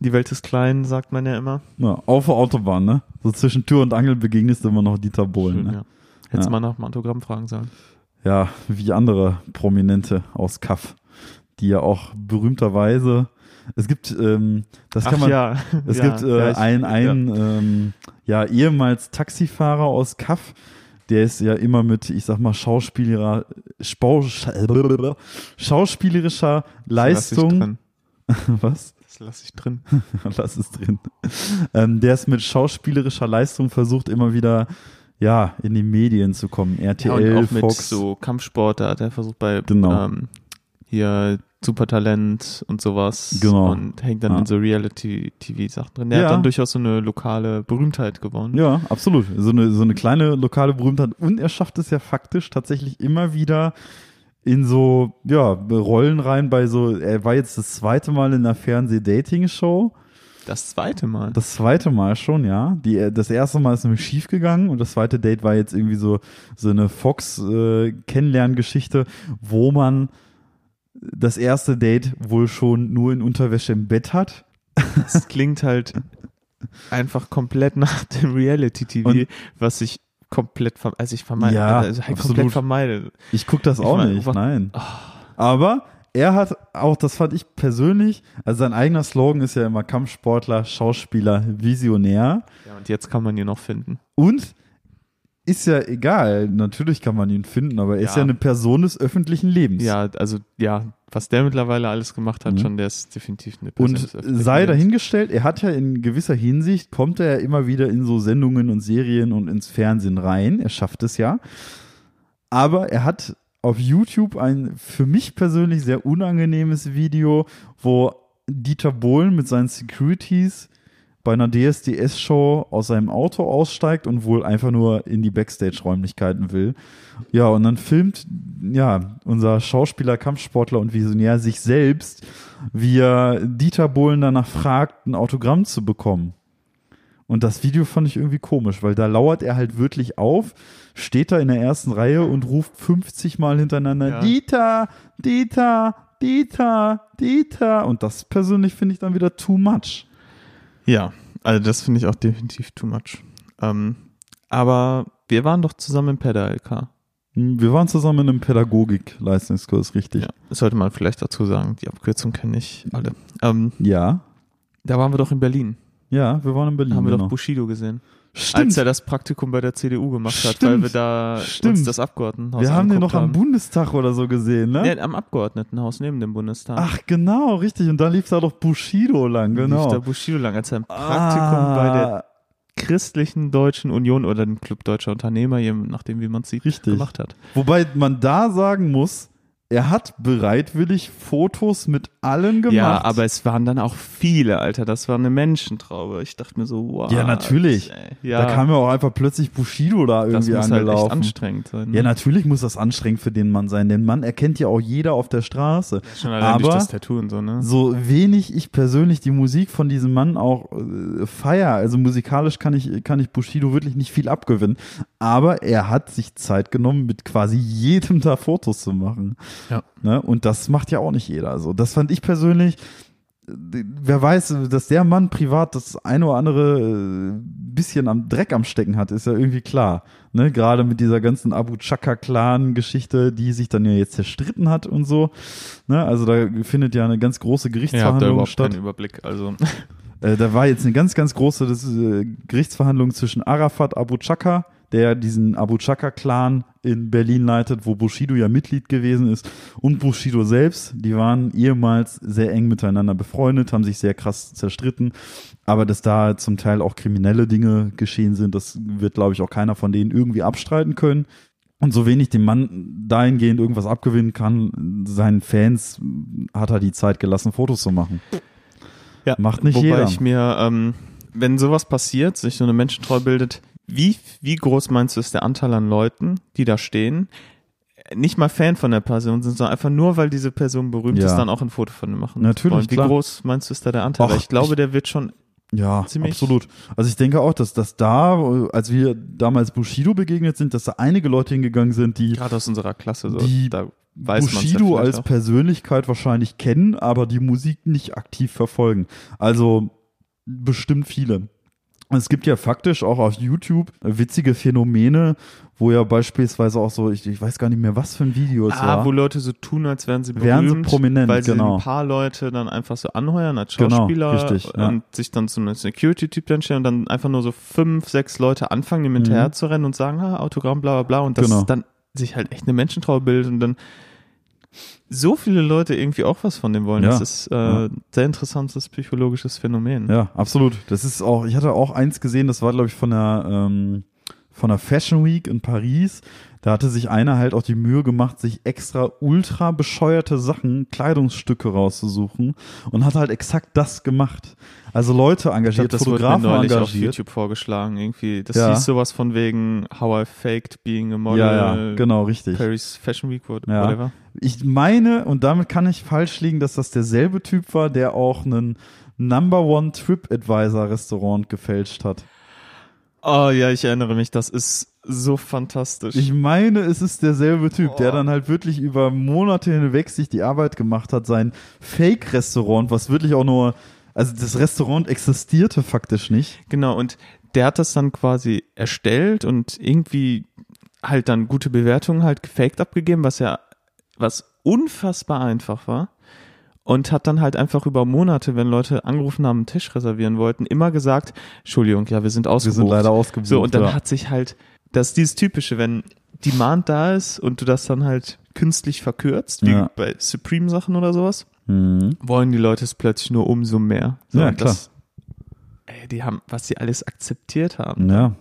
die Welt ist klein, sagt man ja immer. Ja, auf der Autobahn, ne? So zwischen Tür und Angel begegnest du immer noch Dieter Bohlen. Schön, Ne? ja. Hättest Ja. mal nach dem Autogramm fragen sollen. Ja, wie andere Prominente aus Kaff, die ja auch berühmterweise, es gibt, ähm, das kann Ach man, ja. es ja, gibt äh, ja, ich- einen, ja. einen ähm, ja, ehemals Taxifahrer aus Kaff, der ist ja immer mit, ich sag mal, Schauspielerer, Spau, schauspielerischer ich Leistung. Was? Das lasse ich drin. Lass es drin. Ähm, der ist mit schauspielerischer Leistung versucht, immer wieder ja, in die Medien zu kommen. Ja, RTL, und auch mit Fox. so Kampfsport, da hat er versucht bei Genau. ähm, hier Supertalent und sowas Genau. und hängt dann Ja. in so Reality-TV-Sachen drin. Der Ja. hat dann durchaus so eine lokale Berühmtheit gewonnen. Ja, absolut. So eine, so eine kleine lokale Berühmtheit. Und er schafft es ja faktisch tatsächlich immer wieder in so, ja, Rollen rein bei so, er war jetzt das zweite Mal in einer Fernseh-Dating-Show. Das zweite Mal. Das zweite Mal schon, ja. Die, das erste Mal ist nämlich schief gegangen und das zweite Date war jetzt irgendwie so, so eine Fox-Kennenlerngeschichte, wo man das erste Date wohl schon nur in Unterwäsche im Bett hat. Das klingt halt einfach komplett nach dem Reality-TV, was ich komplett, verm- also ich vermeide, Ja, also halt komplett vermeide. Ich guck das Ich auch mein, nicht, was- nein. Oh, Aber er hat auch, das fand ich persönlich, also sein eigener Slogan ist ja immer Kampfsportler, Schauspieler, Visionär. ja, und jetzt kann man ihn noch finden. Und ist ja egal, natürlich kann man ihn finden, aber er ist Ja. ja eine Person des öffentlichen Lebens. Ja, also ja, was der mittlerweile alles gemacht hat, Mhm. schon, der ist definitiv eine Person Und des öffentlichen sei Lebens. dahingestellt, er hat ja in gewisser Hinsicht, kommt er ja immer wieder in so Sendungen und Serien und ins Fernsehen rein. Er schafft es ja. Aber er hat auf YouTube ein für mich persönlich sehr unangenehmes Video, wo Dieter Bohlen mit seinen Securities bei einer DSDS-Show aus seinem Auto aussteigt und wohl einfach nur in die Backstage-Räumlichkeiten will. Ja, und dann filmt ja unser Schauspieler, Kampfsportler und Visionär sich selbst, wie er Dieter Bohlen danach fragt, ein Autogramm zu bekommen. Und das Video fand ich irgendwie komisch, weil da lauert er halt wirklich auf, steht da in der ersten Reihe und ruft 50 Mal hintereinander Ja. Dieter, Dieter, Dieter, Dieter. Und das persönlich finde ich dann wieder too much. Ja, also das finde ich auch definitiv too much. Ähm, aber wir waren doch zusammen im PEDA-LK. Hm, Wir waren zusammen in einem Pädagogik-Leistungskurs, richtig? Ja, sollte man vielleicht dazu sagen. Die Abkürzung kennen nicht alle. Ähm, Ja. da waren wir doch in Berlin. Ja, wir waren in Berlin. Da haben wir genau. doch Bushido gesehen. Stimmt. Als er das Praktikum bei der CDU gemacht hat, Stimmt. weil wir da Stimmt. uns das Abgeordnetenhaus wir haben den noch angeguckt am Bundestag oder so gesehen, ne? Nee, am Abgeordnetenhaus neben dem Bundestag. Ach, genau, richtig. Und da lief da doch Bushido lang, Lief genau. da Bushido lang, als er ein Praktikum bei der Ah, christlichen Deutschen Union oder dem Club Deutscher Unternehmer, je nachdem wie man es sieht, Richtig. gemacht hat. Wobei man da sagen muss, er hat bereitwillig Fotos mit allen gemacht. Ja, aber es waren dann auch viele, Alter. Das war eine Menschentraube. Ich dachte mir so, wow. Ja, natürlich. ey. Ja, da kam ja auch einfach plötzlich Bushido da das irgendwie muss halt echt angelaufen. anstrengend sein. ne? ja, natürlich muss das anstrengend für den Mann sein, denn Mann erkennt ja auch jeder auf der Straße. Schon allein durch aber das Tattoo und so, ne? so wenig ich persönlich die Musik von diesem Mann auch äh, feier, also musikalisch kann ich, kann ich Bushido wirklich nicht viel abgewinnen, aber er hat sich Zeit genommen, mit quasi jedem da Fotos zu machen. Ja. Ne? Und das macht ja auch nicht jeder. Also das fand ich persönlich, äh, wer weiß, dass der Mann privat das eine oder andere äh, bisschen am Dreck am Stecken hat, ist ja irgendwie klar. Ne? Gerade mit dieser ganzen Abu Chaka-Clan-Geschichte, die sich dann ja jetzt zerstritten hat und so. Ne? Also da findet ja eine ganz große Ich habe da Gerichtsverhandlung überhaupt statt. keinen Überblick. Also, Äh, da war jetzt eine ganz, ganz große das, äh, Gerichtsverhandlung zwischen Arafat Abu Chaka, der diesen Abu Chaka-Clan in Berlin leitet, wo Bushido ja Mitglied gewesen ist, und Bushido selbst. Die waren ehemals sehr eng miteinander befreundet, haben sich sehr krass zerstritten. Aber dass da zum Teil auch kriminelle Dinge geschehen sind, das wird, glaube ich, auch keiner von denen irgendwie abstreiten können. Und so wenig dem Mann dahingehend irgendwas abgewinnen kann, seinen Fans hat er die Zeit gelassen, Fotos zu machen. ja. Macht nicht Wobei jeder. ich mir, ähm, wenn sowas passiert, sich so eine Menschentreu bildet, wie, wie groß meinst du ist der Anteil an Leuten, die da stehen, nicht mal Fan von der Person sind, sondern einfach nur, weil diese Person berühmt Ja. ist, dann auch ein Foto von ihm machen. Natürlich, wollen. Wie klar. groß meinst du ist da der Anteil? Weil ich glaube, ich- der wird schon Ja, Ziemlich- absolut. Also ich denke auch, dass das da, als wir damals Bushido begegnet sind, dass da einige Leute hingegangen sind, die gerade aus unserer Klasse so. Die- da weiß ja Bushido vielleicht als auch. Persönlichkeit wahrscheinlich kennen, aber die Musik nicht aktiv verfolgen. Also bestimmt viele. Es gibt ja faktisch auch auf YouTube witzige Phänomene, wo ja beispielsweise auch so, ich, ich weiß gar nicht mehr, was für ein Video es Ah, war. wo Leute so tun, als wären sie berühmt, Wären sie prominent, weil sie genau. ein paar Leute dann einfach so anheuern als Genau, Schauspieler richtig, ja. und sich dann zu einem Security-Typ dann stellen und dann einfach nur so fünf, sechs Leute anfangen, ihm hinterher zu rennen und sagen, ah, Autogramm, bla bla bla und das Mhm. Genau. dann sich halt echt eine Menschentraube bildet und dann so viele Leute irgendwie auch was von dem wollen. Ja, Das ist äh, ja. sehr interessantes psychologisches Phänomen. Ja, absolut. Das ist auch, ich hatte auch eins gesehen, das war, glaube ich, von der, ähm, von der Fashion Week in Paris. Da hatte sich einer halt auch die Mühe gemacht, sich extra ultra bescheuerte Sachen, Kleidungsstücke rauszusuchen und hat halt exakt das gemacht. Also Leute Ich glaub, engagiert, das Fotografen neulich auf engagiert. YouTube vorgeschlagen. Irgendwie, das Ja. hieß sowas von wegen How I faked being a model. Ja, ja, genau, richtig. Paris Fashion Week, what- Ja. whatever. Ich meine, und damit kann ich falsch liegen, dass das derselbe Typ war, der auch einen Number One TripAdvisor Restaurant gefälscht hat. Oh ja, ich erinnere mich, das ist so fantastisch. Ich meine, es ist derselbe Typ, der Oh. dann halt wirklich über Monate hinweg sich die Arbeit gemacht hat, sein Fake-Restaurant, was wirklich auch nur, also das Restaurant existierte faktisch nicht. genau, und der hat das dann quasi erstellt und irgendwie halt dann gute Bewertungen halt gefaked abgegeben, was ja, was unfassbar einfach war. Und hat dann halt einfach über Monate, wenn Leute angerufen haben, einen Tisch reservieren wollten, immer gesagt, Entschuldigung, ja, wir sind Wir ausgebucht. sind leider ausgebucht. So, und dann ja. hat sich halt, das ist dieses Typische, wenn Demand da ist und du das dann halt künstlich verkürzt, wie Ja. bei Supreme-Sachen oder sowas, Mhm. wollen die Leute es plötzlich nur umso mehr. So, Ja, und Das, ey, die haben, was sie alles akzeptiert haben. Ja.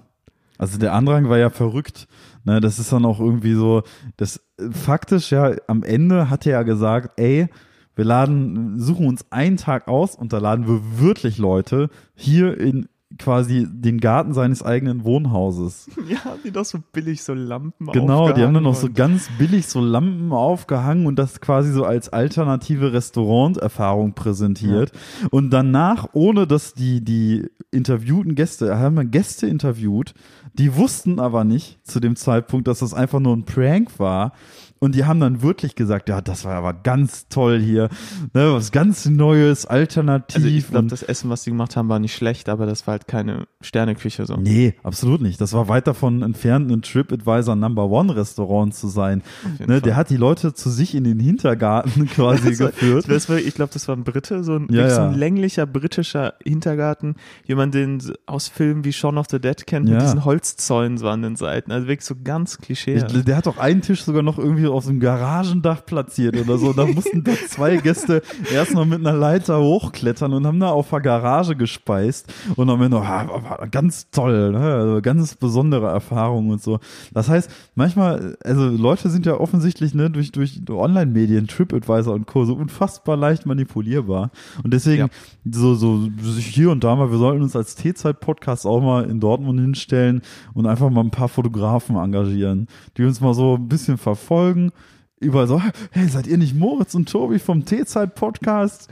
Also der Andrang war ja verrückt. Ne, das ist dann auch irgendwie so, das faktisch ja am Ende hat er ja gesagt, ey, wir laden, suchen uns einen Tag aus und da laden wir wirklich Leute hier in quasi den Garten seines eigenen Wohnhauses. Ja, die doch so billig so Lampen Genau, die haben dann noch so ganz billig so Lampen aufgehangen und das quasi so als alternative Restauranterfahrung präsentiert. Und danach, ohne dass die, die interviewten Gäste, haben wir Gäste interviewt, die wussten aber nicht zu dem Zeitpunkt, dass das einfach nur ein Prank war. Und die haben dann wirklich gesagt, ja, das war aber ganz toll hier, ne, was ganz Neues, alternativ. Also ich glaube, das Essen, was die gemacht haben, war nicht schlecht, aber das war halt keine Sterneküche so. Nee, absolut nicht. Das war weit davon entfernt, ein TripAdvisor Number One Restaurant zu sein. Ne, der hat die Leute zu sich in den Hintergarten quasi war- geführt. Das war, ich glaube, das war ein Brite, so ein, Ja, so ein länglicher britischer Hintergarten. Jemand, den aus Filmen wie Shaun of the Dead kennt, Ja. mit diesen Holzzäunen so an den Seiten. Also wirklich so ganz Klischee. Ich, der hat auch einen Tisch sogar noch irgendwie auf so einem Garagendach platziert oder so. Da mussten da zwei Gäste erstmal mit einer Leiter hochklettern und haben da auf der Garage gespeist. Und am Ah, war ganz toll, ne? also ganz besondere Erfahrung und so. Das heißt, manchmal, also Leute sind ja offensichtlich ne, durch, durch Online-Medien, TripAdvisor und Co. so unfassbar leicht manipulierbar. Und deswegen, Ja. so, so hier und da mal, wir sollten uns als T-Zeit-Podcast auch mal in Dortmund hinstellen und einfach mal ein paar Fotografen engagieren, die uns mal so ein bisschen verfolgen. Überall so, hey, seid ihr nicht Moritz und Tobi vom T-Zeit-Podcast?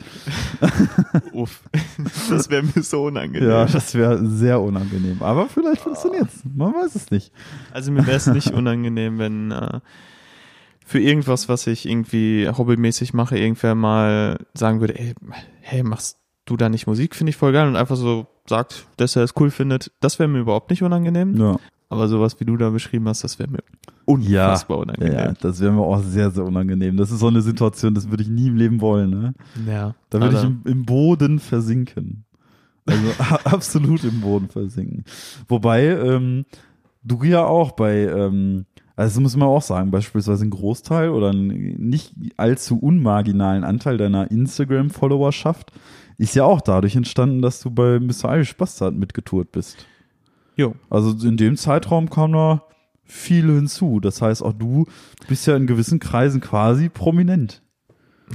Uff. Das wäre mir so unangenehm. Ja, das wäre sehr unangenehm. Aber vielleicht funktioniert's. Man weiß es nicht. Also mir wäre es nicht unangenehm, wenn äh, für irgendwas, was ich irgendwie hobbymäßig mache, irgendwer mal sagen würde, ey, hey, machst du da nicht Musik? Finde ich voll geil und einfach so sagt, dass er es cool findet. Das wäre mir überhaupt nicht unangenehm. Ja. Aber sowas, wie du da beschrieben hast, das wäre mir unfassbar unangenehm. Ja, das wäre mir auch sehr, sehr unangenehm. Das ist so eine Situation, das würde ich nie im Leben wollen. Ne? Ja. Da würde ich im, im Boden versinken. Also absolut im Boden versinken. Wobei, ähm, du ja auch bei, ähm, also muss man auch sagen, beispielsweise ein Großteil oder ein nicht allzu unmarginalen Anteil deiner Instagram-Followerschaft ist ja auch dadurch entstanden, dass du bei Mr. Irish Bastard mitgetourt bist. Jo. Also in dem Zeitraum kam da viel hinzu. Das heißt, auch du bist ja in gewissen Kreisen quasi prominent.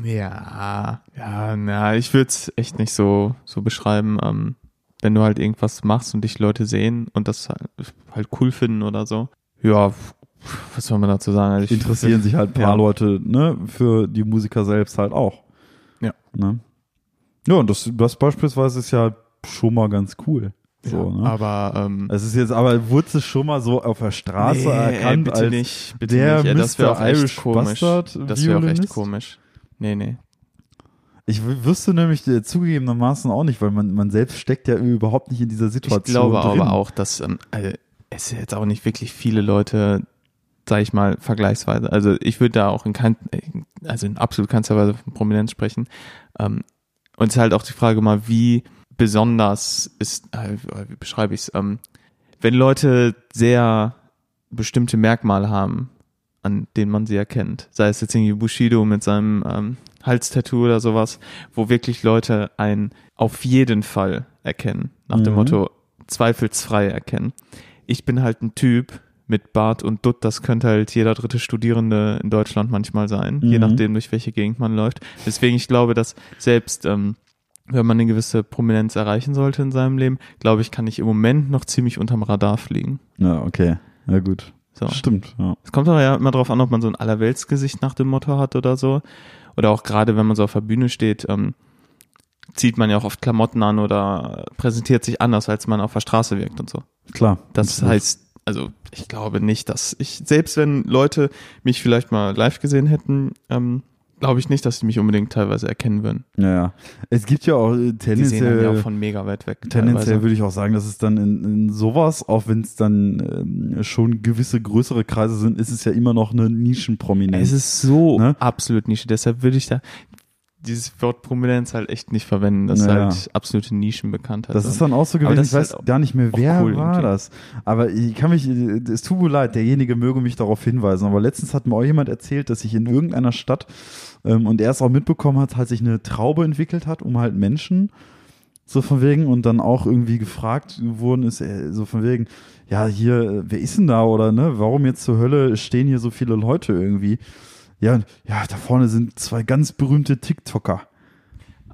Ja, ja, na, ich würde es echt nicht so, so beschreiben, ähm, wenn du halt irgendwas machst und dich Leute sehen und das halt, cool finden oder so. Ja, was soll man dazu sagen? Also interessieren sich halt ein paar Ja. Leute, ne, für die Musiker selbst halt auch. Ja. Ne? Ja, und das, das beispielsweise ist ja schon mal ganz cool. So, ja, ne? Aber ähm, Es ist jetzt, aber wurde es schon mal so auf der Straße nee, erkannt bitte als nicht, bitte der nicht. Ja, Mr. echt Irish komisch. Bastard Das wäre auch echt komisch. Nee, nee. Ich wüsste nämlich äh, zugegebenermaßen auch nicht, weil man, man selbst steckt ja überhaupt nicht in dieser Ich Situation. glaube drin. aber auch, dass ähm, also, es jetzt auch nicht wirklich viele Leute, sag ich mal, vergleichsweise. Also ich würde da auch in kein, also in absolut keinster Weise von Prominenz sprechen. Ähm, und es ist halt auch die Frage mal, wie besonders ist, äh, wie beschreibe ich es, ähm, wenn Leute sehr bestimmte Merkmale haben, an denen man sie erkennt, sei es jetzt irgendwie Bushido mit seinem ähm, Halstattoo oder sowas, wo wirklich Leute einen auf jeden Fall erkennen, nach dem Mhm. Motto zweifelsfrei erkennen. Ich bin halt ein Typ mit Bart und Dutt, das könnte halt jeder dritte Studierende in Deutschland manchmal sein, je Mhm. nachdem, durch welche Gegend man läuft. Deswegen, ich glaube, dass selbst ähm, wenn man eine gewisse Prominenz erreichen sollte in seinem Leben, glaube ich, kann ich im Moment noch ziemlich unterm Radar fliegen. Ja, okay. Ja, gut. So. Stimmt, ja. Es kommt aber ja immer drauf an, ob man so ein Allerweltsgesicht nach dem Motto hat oder so. Oder auch gerade, wenn man so auf der Bühne steht, ähm, zieht man ja auch oft Klamotten an oder präsentiert sich anders, als man auf der Straße wirkt und so. Klar. Das heißt, also ich glaube nicht, dass ich, selbst wenn Leute mich vielleicht mal live gesehen hätten, ähm, glaube ich nicht, dass sie mich unbedingt teilweise erkennen würden. Ja, ja. Es gibt ja auch äh, Die sehen ja tendenziell, auch von mega weit weg. tendenziell würde ich auch sagen, dass es dann in, in sowas, auch wenn es dann ähm, schon gewisse größere Kreise sind, ist es ja immer noch eine Nischenprominenz. Es ist so Ne? absolut Nische. Deshalb würde ich da dieses Wort Prominenz halt echt nicht verwenden. Das Naja. ist halt absolute Nischenbekanntheit. Das ist dann auch so gewesen, ich weiß halt gar nicht mehr, wer cool war das. Aber ich kann mich, es tut mir leid, derjenige möge mich darauf hinweisen. Aber letztens hat mir auch jemand erzählt, dass sich in irgendeiner Stadt, ähm, und er es auch mitbekommen hat, halt sich eine Traube entwickelt hat, um halt Menschen so von wegen und dann auch irgendwie gefragt worden ist, äh, so von wegen, ja, hier, äh, wer ist denn da oder ne, warum jetzt zur Hölle stehen hier so viele Leute irgendwie? Ja, ja, da vorne sind zwei ganz berühmte TikToker.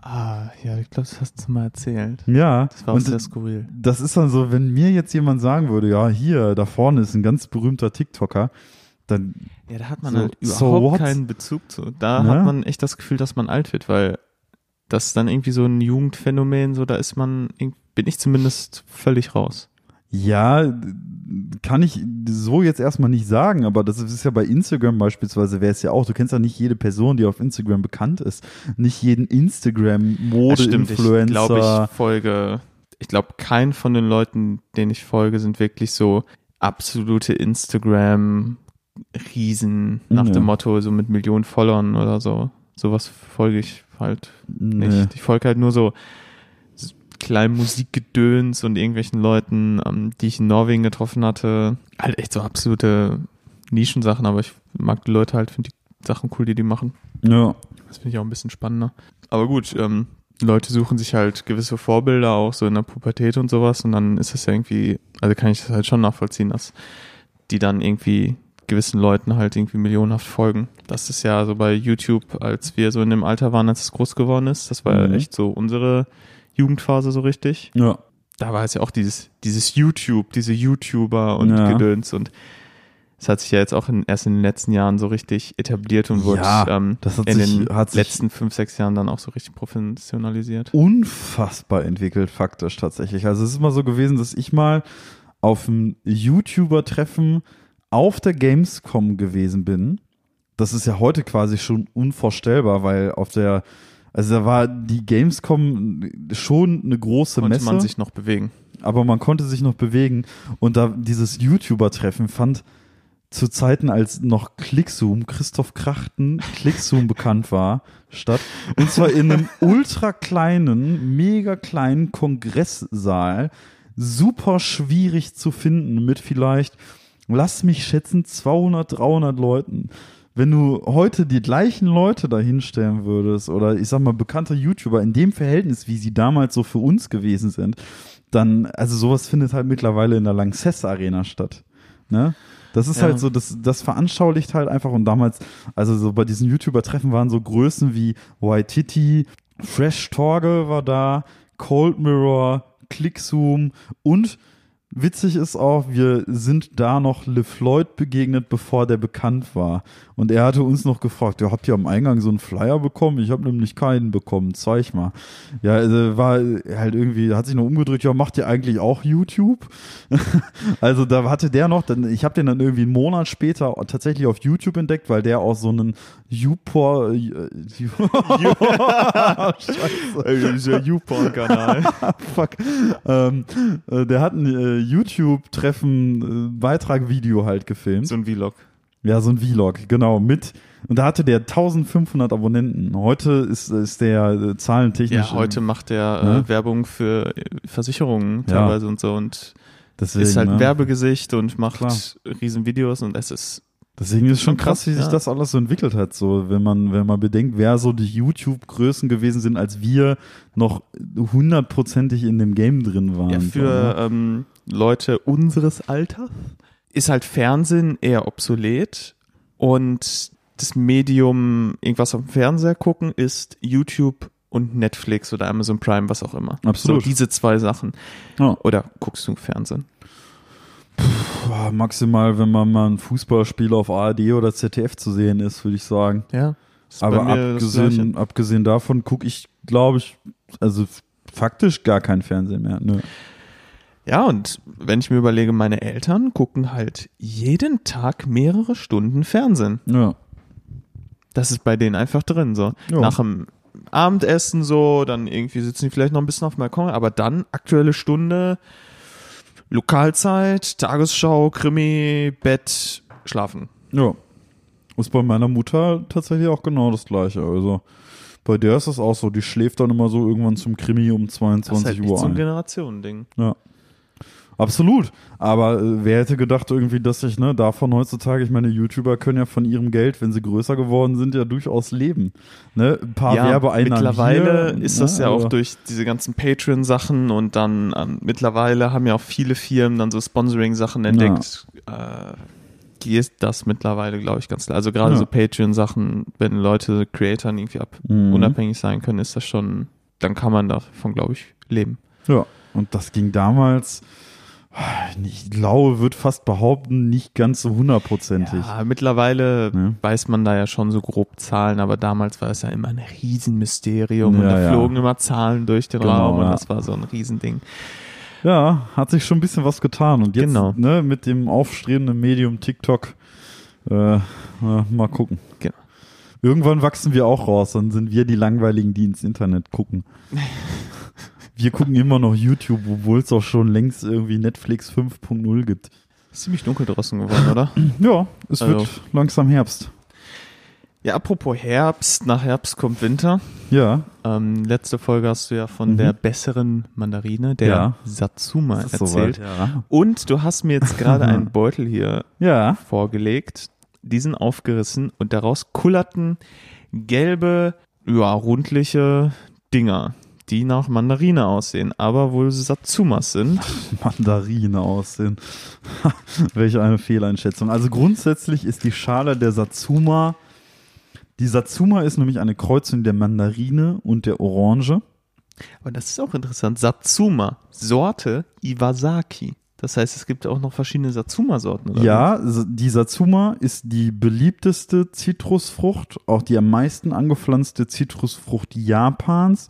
Ah, ja, ich glaube, das hast du mal erzählt. Ja, Das war auch sehr skurril. das ist dann so, wenn mir jetzt jemand sagen würde, ja, hier, da vorne ist ein ganz berühmter TikToker, dann, Ja, da hat man So, halt so überhaupt what? keinen Bezug zu. Da Ne? hat man echt das Gefühl, dass man alt wird, weil das ist dann irgendwie so ein Jugendphänomen, so da ist man, bin ich zumindest völlig raus. Ja, kann ich so jetzt erstmal nicht sagen, aber das ist ja bei Instagram beispielsweise, wäre es ja auch, du kennst ja nicht jede Person, die auf Instagram bekannt ist, nicht jeden stimmt, ich glaube, Instagram-Mode-Influencer. ich folge, ich glaube, kein von den Leuten, denen ich folge, sind wirklich so absolute Instagram-Riesen nach Ja. dem Motto, so mit Millionen Followern oder so. Sowas folge ich halt Nee. nicht. Ich folge halt nur so kleinen Musikgedöns und irgendwelchen Leuten, ähm, die ich in Norwegen getroffen hatte. Halt echt so absolute Nischensachen, aber ich mag die Leute halt, finde die Sachen cool, die die machen. Ja, Das finde ich auch ein bisschen spannender. Aber gut, ähm, Leute suchen sich halt gewisse Vorbilder auch so in der Pubertät und sowas und dann ist es ja irgendwie, also kann ich das halt schon nachvollziehen, dass die dann irgendwie gewissen Leuten halt irgendwie millionenhaft folgen. Das ist ja so bei YouTube, als wir so in dem Alter waren, als es groß geworden ist, das war Mhm. ja echt so unsere Jugendphase so richtig. ja. Da war es ja auch dieses, dieses YouTube, diese YouTuber und Ja. Gedöns und es hat sich ja jetzt auch in, erst in den letzten Jahren so richtig etabliert und wurde Ja, ähm, in sich- den letzten fünf, sechs Jahren dann auch so richtig professionalisiert. unfassbar entwickelt, faktisch tatsächlich. Also es ist immer so gewesen, dass ich mal auf einem YouTuber-Treffen auf der Gamescom gewesen bin. Das ist ja heute quasi schon unvorstellbar, weil auf der, also da war die Gamescom schon eine große Konnte Messe, man sich noch bewegen. aber man konnte sich noch bewegen und da dieses YouTuber-Treffen fand zu Zeiten, als noch Clickzoom, Christoph Krachten, Clickzoom bekannt war, statt. Und zwar in einem ultra kleinen, mega kleinen Kongresssaal. Super schwierig zu finden mit vielleicht, lass mich schätzen, 200, 300 Leuten. Wenn du heute die gleichen Leute da hinstellen würdest oder ich sag mal bekannte YouTuber in dem Verhältnis, wie sie damals so für uns gewesen sind, dann, also sowas findet halt mittlerweile in der Lanxess Arena statt. Ne? Das ist Ja. halt so, das, das veranschaulicht halt einfach und damals, also so bei diesen YouTuber-Treffen waren so Größen wie Waititi, Fresh Torge war da, Cold Mirror, Clickzoom und Witzig ist auch, wir sind da noch LeFloid begegnet, bevor der bekannt war. Und er hatte uns noch gefragt, ja, habt ihr am Eingang so einen Flyer bekommen? Ich habe nämlich keinen bekommen, zeig mal. Ja, also war halt irgendwie, hat sich noch umgedrückt, ja, macht ihr eigentlich auch YouTube? also da hatte der noch, dann, ich habe den dann irgendwie einen Monat später tatsächlich auf YouTube entdeckt, weil der auch so einen YouPor, äh, YouPorn-Kanal. Fuck. Ähm, äh, der hat ein äh, YouTube-Treffen äh, Beitrag-Video halt gefilmt. So ein Vlog. Ja, so ein Vlog, genau, mit. Und da hatte der 1500 Abonnenten. Heute ist, ist der äh, zahlentechnisch. Ja, heute macht der Ne? äh, Werbung für äh, Versicherungen Ja. teilweise und so und deswegen, ist halt ein ne? Werbegesicht und macht Klar. riesen Videos und es ist Deswegen ist schon Schon krass, wie sich ja. das alles so entwickelt hat. So, wenn man, wenn man bedenkt, wer so die YouTube-Größen gewesen sind, als wir noch hundertprozentig in dem Game drin waren. ja für ne? ähm, Leute unseres Alters ist halt Fernsehen eher obsolet und das Medium irgendwas auf dem Fernseher gucken ist YouTube und Netflix oder Amazon Prime, was auch immer. Absolut. So diese zwei Sachen. Ja. Oder guckst du Fernsehen? Boah, maximal, wenn man mal ein Fußballspiel auf ARD oder ZDF zu sehen ist, würde ich sagen. Ja. Aber abgesehen, abgesehen davon gucke ich, glaube ich, also faktisch gar kein Fernsehen mehr. Ne? Ja, und wenn ich mir überlege, meine Eltern gucken halt jeden Tag mehrere Stunden Fernsehen. Ja. Das ist bei denen einfach drin, so. Ja. Nach dem Abendessen so, dann irgendwie sitzen die vielleicht noch ein bisschen auf dem Balkon, aber dann aktuelle Stunde, Lokalzeit, Tagesschau, Krimi, Bett, schlafen. Ja. Ist bei meiner Mutter tatsächlich auch genau das gleiche. Also bei der ist es auch so, die schläft dann immer so irgendwann zum Krimi um Das ist 22 halt Uhr so ein ein. Generationending. Ja. Absolut. Aber äh, wer hätte gedacht irgendwie, dass ich, ne, davon heutzutage, ich meine, YouTuber können ja von ihrem Geld, wenn sie größer geworden sind, ja durchaus leben. Ne? Ein paar Werbeeinnahmen mittlerweile hier, ist das ne, ja auch durch diese ganzen Patreon-Sachen und dann ähm, mittlerweile haben ja auch viele Firmen dann so Sponsoring-Sachen entdeckt. Äh, geht das mittlerweile, glaube ich, ganz klar. Also gerade Ja. so Patreon-Sachen, wenn Leute Creatoren irgendwie ab Mhm. unabhängig sein können, ist das schon, dann kann man davon, glaube ich, leben. Ja, und das ging damals, ich glaube, würde fast behaupten, nicht ganz so hundertprozentig. Ja, mittlerweile Ne? weiß man da ja schon so grob Zahlen, aber damals war es ja immer ein Riesenmysterium und Ja, da ja. flogen immer Zahlen durch den Genau, Raum und ja. das war so ein Riesending. Ja, hat sich schon ein bisschen was getan. Und jetzt Genau. ne, mit dem aufstrebenden Medium TikTok, äh, mal gucken. Genau. Irgendwann wachsen wir auch raus, dann sind wir die Langweiligen, die ins Internet gucken. wir gucken immer noch YouTube, obwohl es auch schon längst irgendwie Netflix 5.0 gibt. Ist ziemlich dunkel draußen geworden, oder? Ja, es Also- wird langsam Herbst. Ja, apropos Herbst, nach Herbst kommt Winter. Ja, Ähm, letzte Folge hast du ja von Mhm. der besseren Mandarine, der Ja. Satsuma, erzählt. soweit, ja. Und du hast mir jetzt gerade einen Beutel hier Ja, vorgelegt, diesen aufgerissen und daraus kullerten gelbe, ja, rundliche Dinger, die nach Mandarine aussehen, aber wohl Satsumas sind. Mandarine aussehen. Welche eine Fehleinschätzung. Also grundsätzlich ist die Schale der Satsuma. Die Satsuma ist nämlich eine Kreuzung der Mandarine und der Orange. Aber das ist auch interessant. Satsuma, Sorte Iwasaki. Das heißt, es gibt auch noch verschiedene Satsuma-Sorten? Ja, die Satsuma ist die beliebteste Zitrusfrucht, auch die am meisten angepflanzte Zitrusfrucht Japans.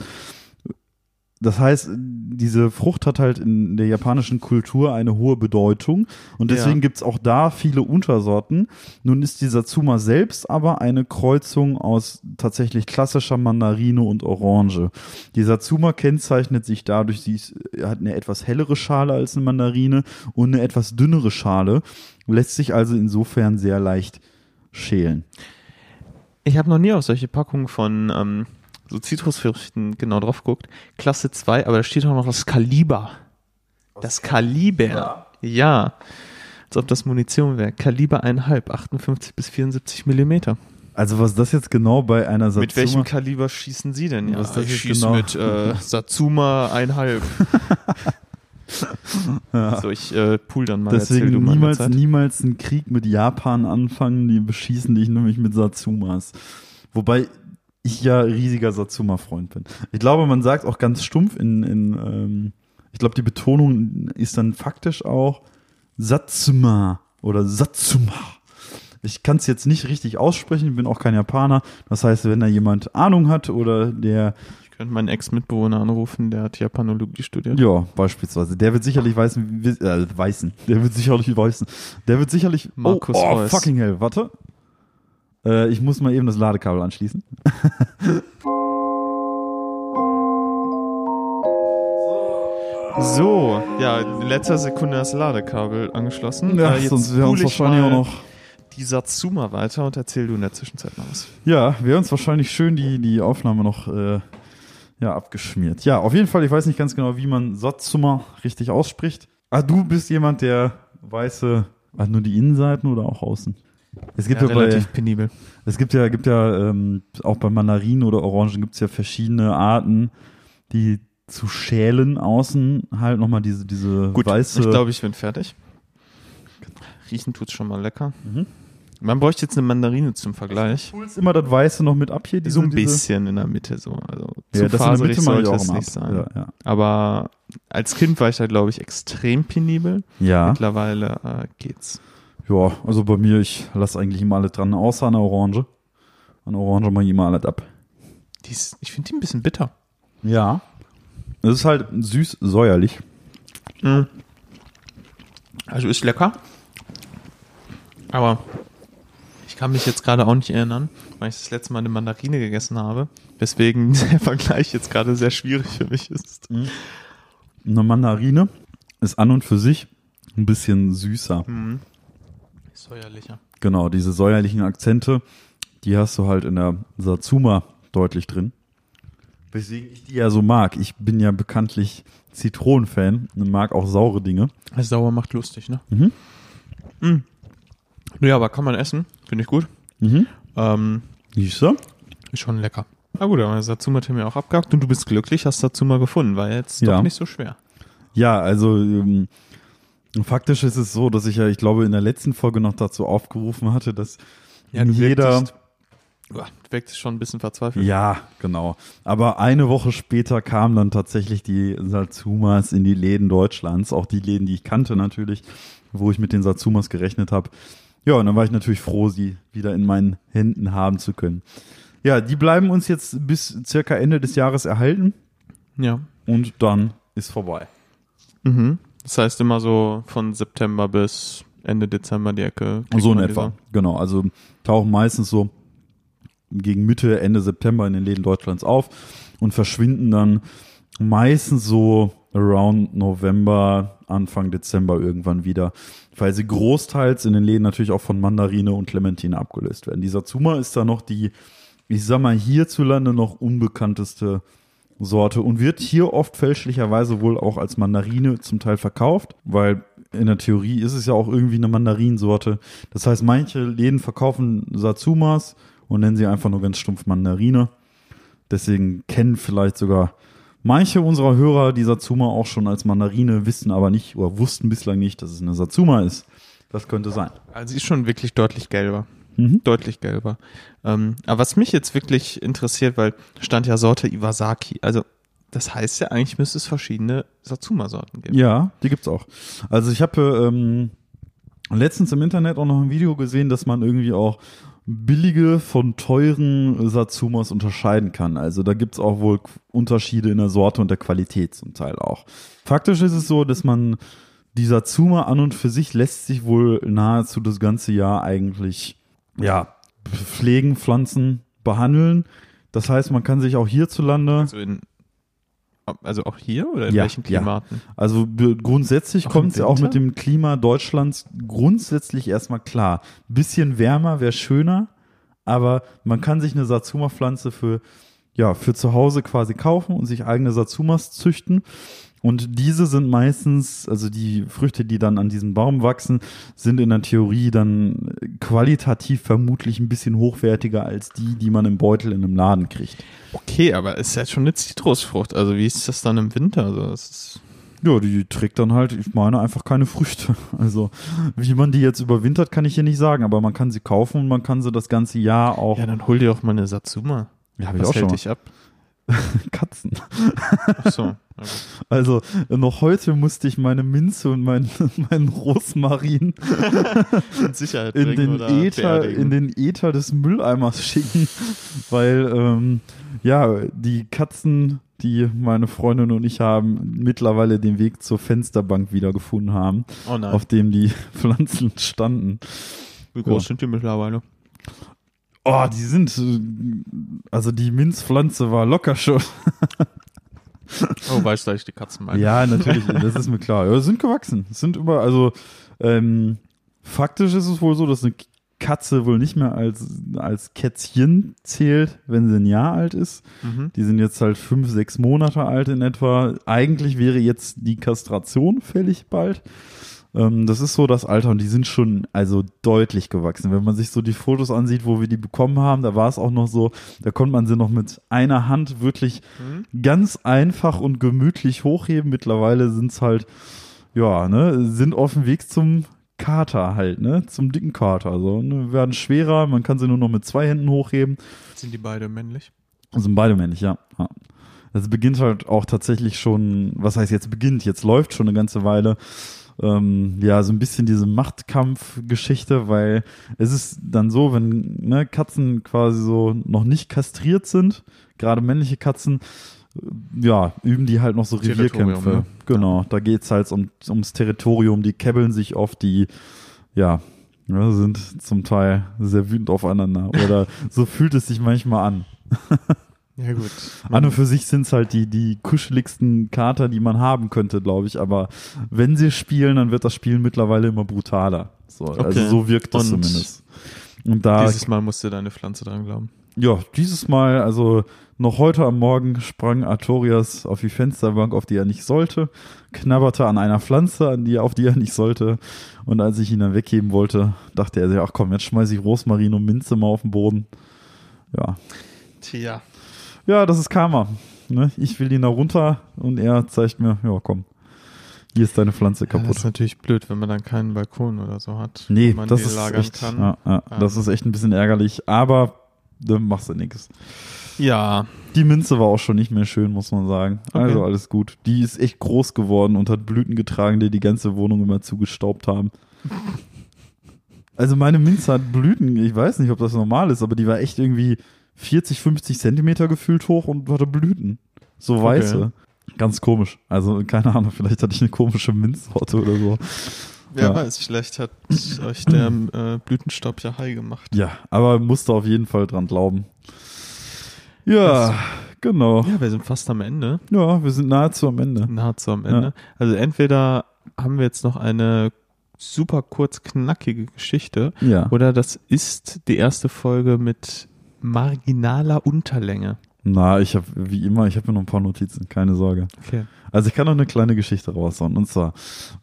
Das heißt, diese Frucht hat halt in der japanischen Kultur eine hohe Bedeutung und deswegen Ja. gibt's auch da viele Untersorten. Nun ist die Satsuma selbst aber eine Kreuzung aus tatsächlich klassischer Mandarine und Orange. Die Satsuma kennzeichnet sich dadurch, sie ist, hat eine etwas hellere Schale als eine Mandarine und eine etwas dünnere Schale, lässt sich also insofern sehr leicht schälen. Ich habe noch nie auf solche Packungen von ähm, so Zitrusfrüchten genau drauf geguckt. Klasse 2, aber da steht auch noch das Kaliber. Das Kaliber. Ja. Als ob das Munition wäre. Kaliber 1,5, 58 bis 74 Millimeter. Also was das jetzt genau bei einer Satsuma... Mit welchem Kaliber schießen Sie denn? Ja, Was das ich schieße genau- mit äh, Satsuma 1,5. So, ich äh, pool dann mal. Erzähl Deswegen der niemals, Zeit. niemals einen Krieg mit Japan anfangen, die beschießen dich nämlich mit Satsumas. Wobei ich ja riesiger Satsuma-Freund bin. Ich glaube, man sagt auch ganz stumpf in, in ähm, Ich glaube, die Betonung ist dann faktisch auch Satsuma oder Satsuma. Ich kann es jetzt nicht richtig aussprechen, bin auch kein Japaner. Das heißt, wenn da jemand Ahnung hat oder der, Ich könnte meinen Ex-Mitbewohner anrufen, der hat Japanologie studiert. ja, beispielsweise, der wird sicherlich weißen, äh, weißen, der wird sicherlich weißen, der wird sicherlich, Markus oh, oh fucking hell, warte. Äh, ich muss mal eben das Ladekabel anschließen. So, ja, in letzter Sekunde das Ladekabel angeschlossen. Ja, Äh, jetzt sonst wäre uns wahrscheinlich auch noch die Satsuma weiter und erzähl du in der Zwischenzeit mal was. Ja, wäre uns wahrscheinlich schön die, die Aufnahme noch äh, ja, abgeschmiert. Ja, auf jeden Fall, ich weiß nicht ganz genau, wie man Satsuma richtig ausspricht. Ah, du bist jemand, der weiße, ah, nur die Innenseiten oder auch außen? Es gibt ja, bei, relativ penibel. es gibt ja, gibt ja ähm, auch bei Mandarinen oder Orangen gibt es ja verschiedene Arten, die zu schälen außen halt nochmal diese, diese Gut, weiße. ich glaube, ich bin fertig. Riechen tut's schon mal lecker. Mhm. Man bräuchte jetzt eine Mandarine zum Vergleich. Pulst immer das Weiße noch mit ab hier. Diese, so ein diese- bisschen in der Mitte so. Also Ja, zu das in der faserig Mitte sollte auch es nicht sein. Ja, ja. Aber als Kind war ich da, glaube ich, extrem penibel. ja. Mittlerweile äh, geht's. Ja, also bei mir, ich lasse eigentlich immer alles dran, außer an der Orange. An der Orange mache ich immer alles ab. Die ist, ich finde die ein bisschen bitter. Ja. Es ist halt süß-säuerlich. Also ist lecker. Aber ich kann mich jetzt gerade auch nicht erinnern, weil ich das letzte Mal eine Mandarine gegessen habe. Deswegen der Vergleich jetzt gerade sehr schwierig für mich ist. Eine Mandarine ist an und für sich ein bisschen süßer. Mhm. Säuerlicher. Genau, diese säuerlichen Akzente, die hast du halt in der Satsuma deutlich drin. Weswegen ich die ja so mag. Ich bin ja bekanntlich Zitronenfan und mag auch saure Dinge. Also sauer macht lustig, ne? Mhm. Mm. Ja, aber kann man essen. Finde ich gut. Mhm. Ähm, Siehst du? ist schon lecker. Na gut, aber Satsuma hat mir auch abgehakt und du bist glücklich, hast Satsuma gefunden. War jetzt Ja. doch nicht so schwer. Ja, also ähm, faktisch ist es so, dass ich ja, ich glaube, in der letzten Folge noch dazu aufgerufen hatte, dass jeder. Uah, Du wirktest schon ein bisschen verzweifelt. Ja, genau. Aber eine Woche später kamen dann tatsächlich die Satsumas in die Läden Deutschlands, auch die Läden, die ich kannte natürlich, wo ich mit den Satsumas gerechnet habe. Ja, und dann war ich natürlich froh, sie wieder in meinen Händen haben zu können. Ja, die bleiben uns jetzt bis circa Ende des Jahres erhalten ja. und dann ist vorbei. Mhm. Das heißt immer so von September bis Ende Dezember die Ecke. So in etwa. Genau. Also tauchen meistens so gegen Mitte, Ende September in den Läden Deutschlands auf und verschwinden dann meistens so around November, Anfang Dezember irgendwann wieder, weil sie großteils in den Läden natürlich auch von Mandarine und Clementine abgelöst werden. Dieser Zuma ist da noch die, ich sag mal, hierzulande noch unbekannteste Sorte und wird hier oft fälschlicherweise wohl auch als Mandarine zum Teil verkauft, weil in der Theorie ist es ja auch irgendwie eine Mandarinsorte. Das heißt, manche Läden verkaufen Satsumas und nennen sie einfach nur ganz stumpf Mandarine. Deswegen kennen vielleicht sogar manche unserer Hörer die Satsuma auch schon als Mandarine, wissen aber nicht oder wussten bislang nicht, dass es eine Satsuma ist. Das könnte sein. Also sie ist schon wirklich deutlich gelber. Mhm. Deutlich gelber. Ähm, aber was mich jetzt wirklich interessiert, weil stand ja Sorte Iwasaki. Also das heißt ja eigentlich müsste es verschiedene Satsuma-Sorten geben. Ja, die gibt's auch. Also ich habe ähm, letztens im Internet auch noch ein Video gesehen, dass man irgendwie auch billige von teuren Satsumas unterscheiden kann. Also da gibt's auch wohl Unterschiede in der Sorte und der Qualität zum Teil auch. Faktisch ist es so, dass man die Satsuma an und für sich lässt sich wohl nahezu das ganze Jahr eigentlich ja pflegen, pflanzen, behandeln. Das heißt, man kann sich auch hierzulande Also, in, also auch hier oder in Ja, welchen ja. Klimaten? Also be- grundsätzlich kommt es ja auch mit dem Klima Deutschlands grundsätzlich erstmal klar. Bisschen wärmer wäre schöner, aber man kann sich eine Satsuma-Pflanze für, ja, für zu Hause quasi kaufen und sich eigene Satsumas züchten. Und diese sind meistens, also die Früchte, die dann an diesem Baum wachsen, sind in der Theorie dann qualitativ vermutlich ein bisschen hochwertiger als die, die man im Beutel in einem Laden kriegt. Okay, aber es ist ja schon eine Zitrusfrucht. Also wie ist das dann im Winter? Also das ist Ja, die trägt dann halt, ich meine, einfach keine Früchte. Also, wie man die jetzt überwintert, kann ich hier nicht sagen, aber man kann sie kaufen und man kann sie das ganze Jahr auch. ja, dann hol dir doch mal eine Satsuma. Ja, hab ich auch hält schon dich ab? Katzen. Ach so. Also noch heute musste ich meine Minze und meinen meinen Rosmarin In Sicherheit in den Äther beerdigen. in den Äther des Mülleimers schicken, weil ähm, ja die Katzen, die meine Freundin und ich haben, mittlerweile den Weg zur Fensterbank wiedergefunden haben, oh auf dem die Pflanzen standen. Wie groß ja. sind die mittlerweile? Oh, die sind also die Minzpflanze war locker schon. Oh, weißt du, ich die Katzen meine? Ja, natürlich, das ist mir klar. Ja, sind gewachsen. Sind über, also ähm, faktisch ist es wohl so, dass eine Katze wohl nicht mehr als, als Kätzchen zählt, wenn sie ein Jahr alt ist. Mhm. Die sind jetzt halt fünf, sechs Monate alt in etwa. Eigentlich wäre jetzt die Kastration fällig bald. Ähm, das ist so das Alter und die sind schon also deutlich gewachsen. Wenn man sich so die Fotos ansieht, wo wir die bekommen haben, da war es auch noch so, da konnte man sie noch mit einer Hand wirklich Mhm. ganz einfach und gemütlich hochheben. Mittlerweile sind es halt, ja, ne, sind auf dem Weg zum Kater halt, ne, zum dicken Kater. So, ne, werden schwerer, man kann sie nur noch mit zwei Händen hochheben. Sind die beide männlich? Sind beide männlich, ja. ja. Das beginnt halt auch tatsächlich schon, was heißt jetzt beginnt, jetzt läuft schon eine ganze Weile. Ähm, ja, so ein bisschen diese Machtkampfgeschichte, weil es ist dann so, wenn ne, Katzen quasi so noch nicht kastriert sind, gerade männliche Katzen, äh, ja, üben die halt noch so Revierkämpfe. ne? Genau, da geht's halt um, ums Territorium, die kebbeln sich oft, die, ja, ja, sind zum Teil sehr wütend aufeinander. Oder so fühlt es sich manchmal an. Ja, gut. An und für sich sind es halt die, die kuscheligsten Kater, die man haben könnte, glaube ich. Aber wenn sie spielen, dann wird das Spiel mittlerweile immer brutaler. So, Also Okay. so wirkt das Und zumindest. Und da, Dieses Mal musste deine Pflanze dran glauben. ja, dieses Mal, also noch heute am Morgen sprang Artorias auf die Fensterbank, auf die er nicht sollte, knabberte an einer Pflanze, an die, auf die er nicht sollte. Und als ich ihn dann wegheben wollte, dachte er sich, ach komm, jetzt schmeiße ich Rosmarin und Minze mal auf den Boden. Ja, Tja. Ja, das ist Karma. Ne? Ich will ihn da runter und er zeigt mir, ja komm, hier ist deine Pflanze Ja, das kaputt. ist natürlich blöd, wenn man dann keinen Balkon oder so hat. nee, das ist echt, kann. ja, ja, Ah. das ist echt ein bisschen ärgerlich, aber da machst du nichts. Ja, Die Minze war auch schon nicht mehr schön, muss man sagen. Okay. Also alles gut. Die ist echt groß geworden und hat Blüten getragen, die die ganze Wohnung immer zugestaubt haben. Also meine Minze hat Blüten, ich weiß nicht, ob das normal ist, aber die war echt irgendwie 40, 50 Zentimeter gefühlt hoch und hatte Blüten. So weiße. Ganz komisch. Also keine Ahnung, vielleicht hatte ich eine komische Minzsorte oder so. wer Ja. weiß, vielleicht hat euch der äh, Blütenstaub ja high gemacht. Ja, aber musste auf jeden Fall dran glauben. Ja, genau. Ja, wir sind fast am Ende. Ja, wir sind nahezu am Ende. Nahezu am Ende. Also entweder haben wir jetzt noch eine super kurz knackige Geschichte Ja. oder das ist die erste Folge mit marginaler Unterlänge. Na, ich habe wie immer, ich habe mir noch ein paar Notizen, keine Sorge. Okay. Also ich kann noch eine kleine Geschichte raushauen. Und zwar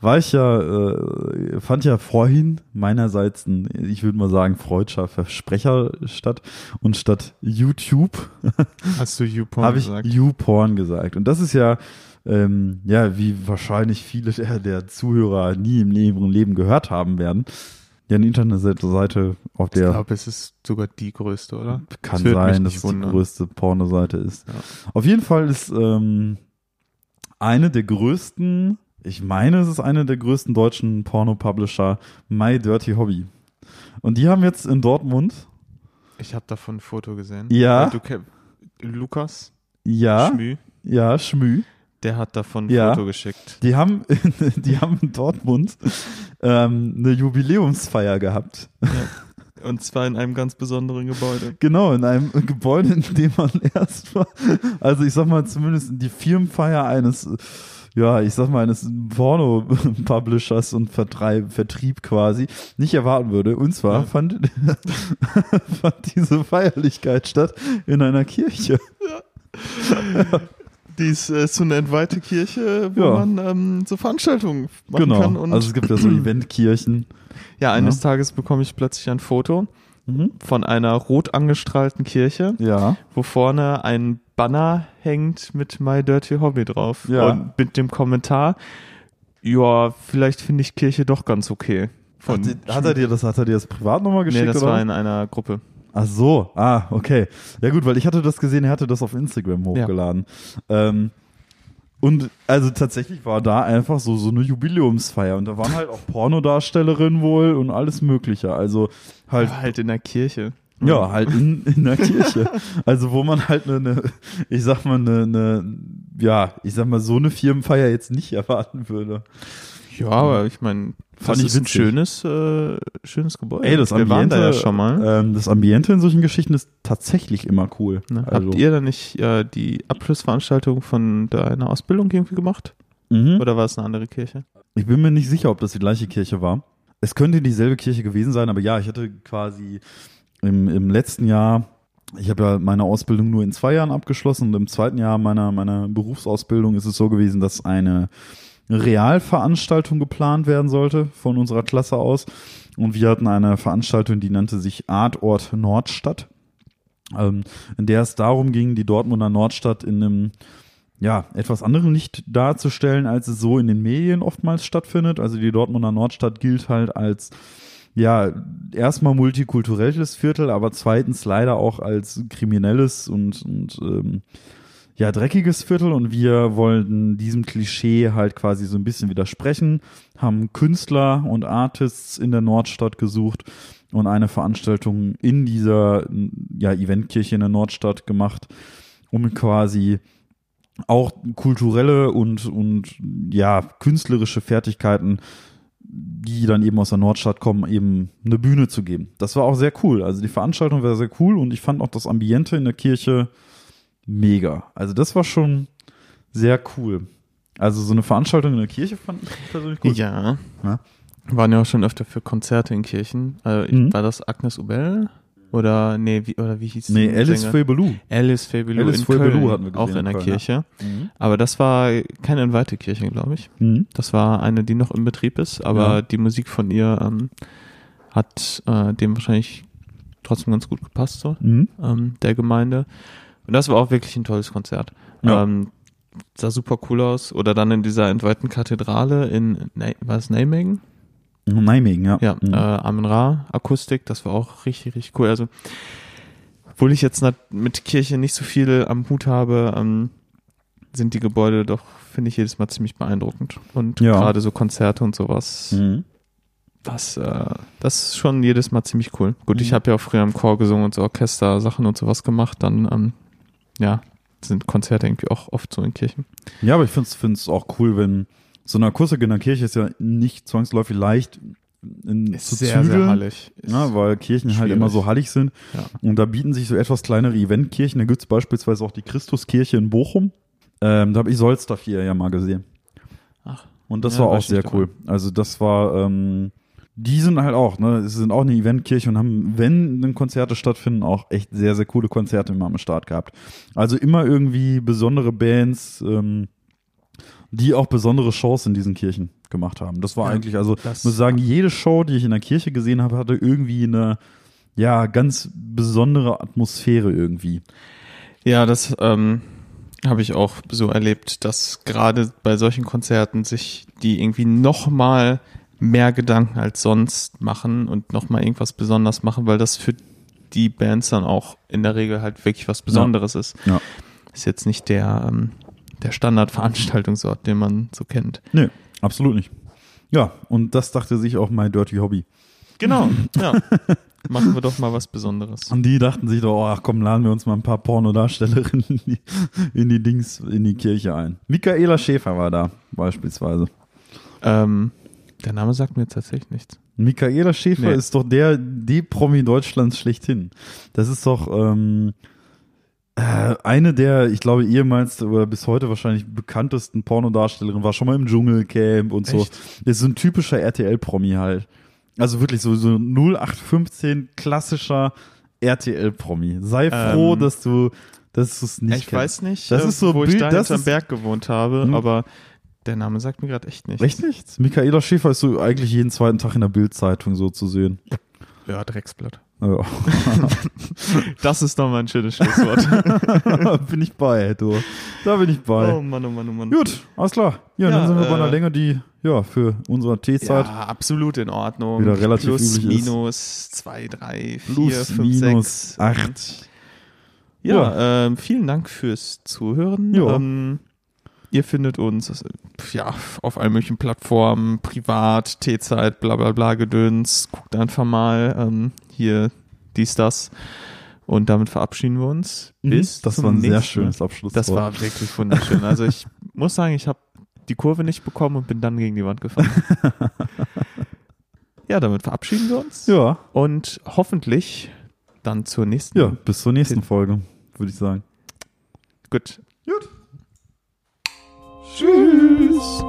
war ich ja, äh, fand ja vorhin meinerseits ein, ich würde mal sagen, freudscher Versprecher statt. Und statt YouTube Hast du YouPorn habe ich gesagt? YouPorn gesagt. Und das ist ja, ähm, ja, wie wahrscheinlich viele der, der Zuhörer nie im Leben, Leben gehört haben werden. Ja, eine Internetseite, auf ich der glaube, es ist sogar die größte, oder? kann Das sein, dass es die wundern. größte Pornoseite ist. Ja. Auf jeden Fall ist ähm, eine der größten, ich meine, es ist eine der größten deutschen Porno-Publisher, My Dirty Hobby. Und die haben jetzt in Dortmund, Ich habe davon ein Foto gesehen. Ja. Du, Lukas ja, Schmü, ja, Schmü, der hat davon ein Ja. Foto geschickt. die haben, die haben in Dortmund ähm, eine Jubiläumsfeier gehabt. Und zwar in einem ganz besonderen Gebäude. Genau, in einem Gebäude, in dem man erst war. Also ich sag mal, zumindest die Firmenfeier eines, ja, ich sag mal, eines Porno-Publishers und Vertreib, Vertrieb quasi nicht erwarten würde. Und zwar Ja. fand, fand diese Feierlichkeit statt in einer Kirche. Die ist äh, so eine entweihte Kirche, wo Ja. man ähm, so Veranstaltungen machen Genau. kann. Und also es gibt ja so Eventkirchen. ja, eines Tages bekomme ich plötzlich ein Foto von einer rot angestrahlten Kirche, Ja. wo vorne ein Banner hängt mit My Dirty Hobby drauf. Ja. Und mit dem Kommentar, ja, vielleicht finde ich Kirche doch ganz okay. Von Hat, hat er dir das, hat er dir das privat nochmal geschickt? Nee, das oder? war in einer Gruppe. Ach so, ah, okay. Ja gut, weil ich hatte das gesehen, er hatte das auf Instagram hochgeladen. Ähm, Und also tatsächlich war da einfach so, so eine Jubiläumsfeier. Und da waren halt auch Pornodarstellerinnen wohl und alles Mögliche. Also halt. Aber halt in der Kirche. Ja, halt in, in der Kirche. Also wo man halt eine, eine ich sag mal, eine, eine, ja, ich sag mal, so eine Firmenfeier jetzt nicht erwarten würde. Ja, aber ich meine, Fand das ich ist ein schönes, äh, schönes Gebäude. Ey, das Wir waren Ambiente, da ja schon mal. Ähm, das Ambiente in solchen Geschichten ist tatsächlich immer cool. Ne? Also, Habt ihr da nicht äh, die Abschlussveranstaltung von deiner Ausbildung irgendwie gemacht? Mhm. Oder war es eine andere Kirche? Ich bin mir nicht sicher, ob das die gleiche Kirche war. Es könnte dieselbe Kirche gewesen sein, aber ja, ich hatte quasi im, im letzten Jahr, ich habe ja meine Ausbildung nur in zwei Jahren abgeschlossen und im zweiten Jahr meiner, meiner Berufsausbildung ist es so gewesen, dass eine Realveranstaltung geplant werden sollte von unserer Klasse aus. Und wir hatten eine Veranstaltung, die nannte sich Artort Nordstadt, ähm, in der es darum ging, die Dortmunder Nordstadt in einem ja, etwas anderen Licht darzustellen, als es so in den Medien oftmals stattfindet. Also die Dortmunder Nordstadt gilt halt als ja, erstmal multikulturelles Viertel, aber zweitens leider auch als kriminelles und, und ähm, ja, dreckiges Viertel und wir wollten diesem Klischee halt quasi so ein bisschen widersprechen, haben Künstler und Artists in der Nordstadt gesucht und eine Veranstaltung in dieser ja, Eventkirche in der Nordstadt gemacht, um quasi auch kulturelle und, und ja, künstlerische Fertigkeiten, die dann eben aus der Nordstadt kommen, eben eine Bühne zu geben. Das war auch sehr cool. Also die Veranstaltung war sehr cool und ich fand auch das Ambiente in der Kirche mega. Also das war schon sehr cool. Also so eine Veranstaltung in der Kirche fand ich persönlich gut. Ja. Ja. Waren ja auch schon öfter für Konzerte in Kirchen. Ich- Mhm. War das Agnes Ubel? Oder nee, wie, oder wie hieß Nee, die Alice? Febelou. Alice Febelou Alice in Febelou Köln, hatten wir gesehen auch in der Köln, Kirche. Mhm. Aber das war keine entweihte Kirche, glaube ich. Mhm. Das war eine, die noch im Betrieb ist, aber Ja. die Musik von ihr ähm, hat äh, dem wahrscheinlich trotzdem ganz gut gepasst, so, Mhm. ähm, der Gemeinde. Und das war auch wirklich ein tolles Konzert. Ja. Ähm, sah super cool aus. Oder dann in dieser entweihten Kathedrale in, Na- war es Nijmegen? Nijmegen, ja. Ja, Mhm. äh, Amen Ra Akustik, das war auch richtig, richtig cool. Also, obwohl ich jetzt mit Kirche nicht so viel am Hut habe, ähm, sind die Gebäude doch, finde ich, jedes Mal ziemlich beeindruckend. Und Ja. gerade so Konzerte und sowas, Mhm. das, äh, das ist schon jedes Mal ziemlich cool. Gut, ich Mhm. habe ja auch früher im Chor gesungen und so Orchester-Sachen und sowas gemacht, dann, ähm, ja, sind Konzerte irgendwie auch oft so in Kirchen. Ja, aber ich finde es auch cool, wenn so eine Akustik in der Kirche ist ja nicht zwangsläufig leicht in, zu zügeln. hallig. Ist- Ja, weil Kirchen halt schwierig. immer so hallig sind. Ja. Und da bieten sich so etwas kleinere Eventkirchen. Da gibt's beispielsweise auch die Christuskirche in Bochum. Ähm, da habe ich Solstaf hier ja mal gesehen. Ach. Und das Ja, war auch sehr cool. Also das war, ähm, die sind halt auch, ne, es sind auch eine Eventkirche und haben, wenn dann Konzerte stattfinden, auch echt sehr, sehr coole Konzerte immer am Start gehabt. Also immer irgendwie besondere Bands, ähm, die auch besondere Shows in diesen Kirchen gemacht haben. Das war Ja, eigentlich, also muss sagen, jede Show, die ich in der Kirche gesehen habe, hatte irgendwie eine, ja, ganz besondere Atmosphäre irgendwie. Ja, das ähm, habe ich auch so erlebt, dass gerade bei solchen Konzerten sich die irgendwie noch mal mehr Gedanken als sonst machen und noch mal irgendwas besonders machen, weil das für die Bands dann auch in der Regel halt wirklich was Besonderes ist. Ja. Ist jetzt nicht der ähm, der Standardveranstaltungsort, den man so kennt. Nee, absolut nicht. Ja, und das dachte sich auch mein Dirty Hobby. Genau, ja. Machen wir doch mal was Besonderes. Und die dachten sich doch, oh, ach komm, laden wir uns mal ein paar Pornodarstellerinnen in die, in die Dings, in die Kirche ein. Michaela Schäfer war da, beispielsweise. Ähm, der Name sagt mir tatsächlich nichts. Michaela Schäfer Nee. ist doch der, die Promi Deutschlands schlechthin. Das ist doch ähm, äh, eine der, ich glaube, ehemals oder bis heute wahrscheinlich bekanntesten Pornodarstellerinnen, war schon mal im Dschungelcamp und so. Echt? Ist so ein typischer RTL-Promi halt. Also wirklich so, so 0815 klassischer RTL-Promi. Sei froh, Ähm, dass du, dass du es nicht ich kennst. weiß nicht, Das äh, ist so wo ich Bild- da das hinterm ist- Berg gewohnt habe, Hm. aber der Name sagt mir gerade echt nichts. Echt nicht? Michaela Schäfer ist so eigentlich jeden zweiten Tag in der Bildzeitung so zu sehen. Ja, Drecksblatt. Ja. Das ist doch mal ein schönes Schlusswort. bin ich bei, du. Da bin ich bei. oh Mann, oh Mann, oh Mann. Gut, alles klar. Ja, Ja, dann sind wir bei äh, einer Länge, die ja für unsere Teezeit Ja, absolut in Ordnung. Wieder relativ Plus, üblich ist. minus, zwei, drei, vier, plus fünf, minus sechs. acht. Ja, ähm, vielen Dank fürs Zuhören. Ja. Ähm, Ihr findet uns ja auf allen möglichen Plattformen, privat, T-Zeit, bla bla bla Gedöns. Guckt einfach mal ähm, hier dies, das. Und damit verabschieden wir uns. Bis das war ein sehr schönes Abschlusswort. Das war wirklich wunderschön. Also ich muss sagen, ich habe die Kurve nicht bekommen und bin dann gegen die Wand gefahren. ja, damit verabschieden wir uns. Ja, Und hoffentlich dann zur nächsten. ja, bis zur nächsten Folge, würde ich sagen. Gut. Tschüss.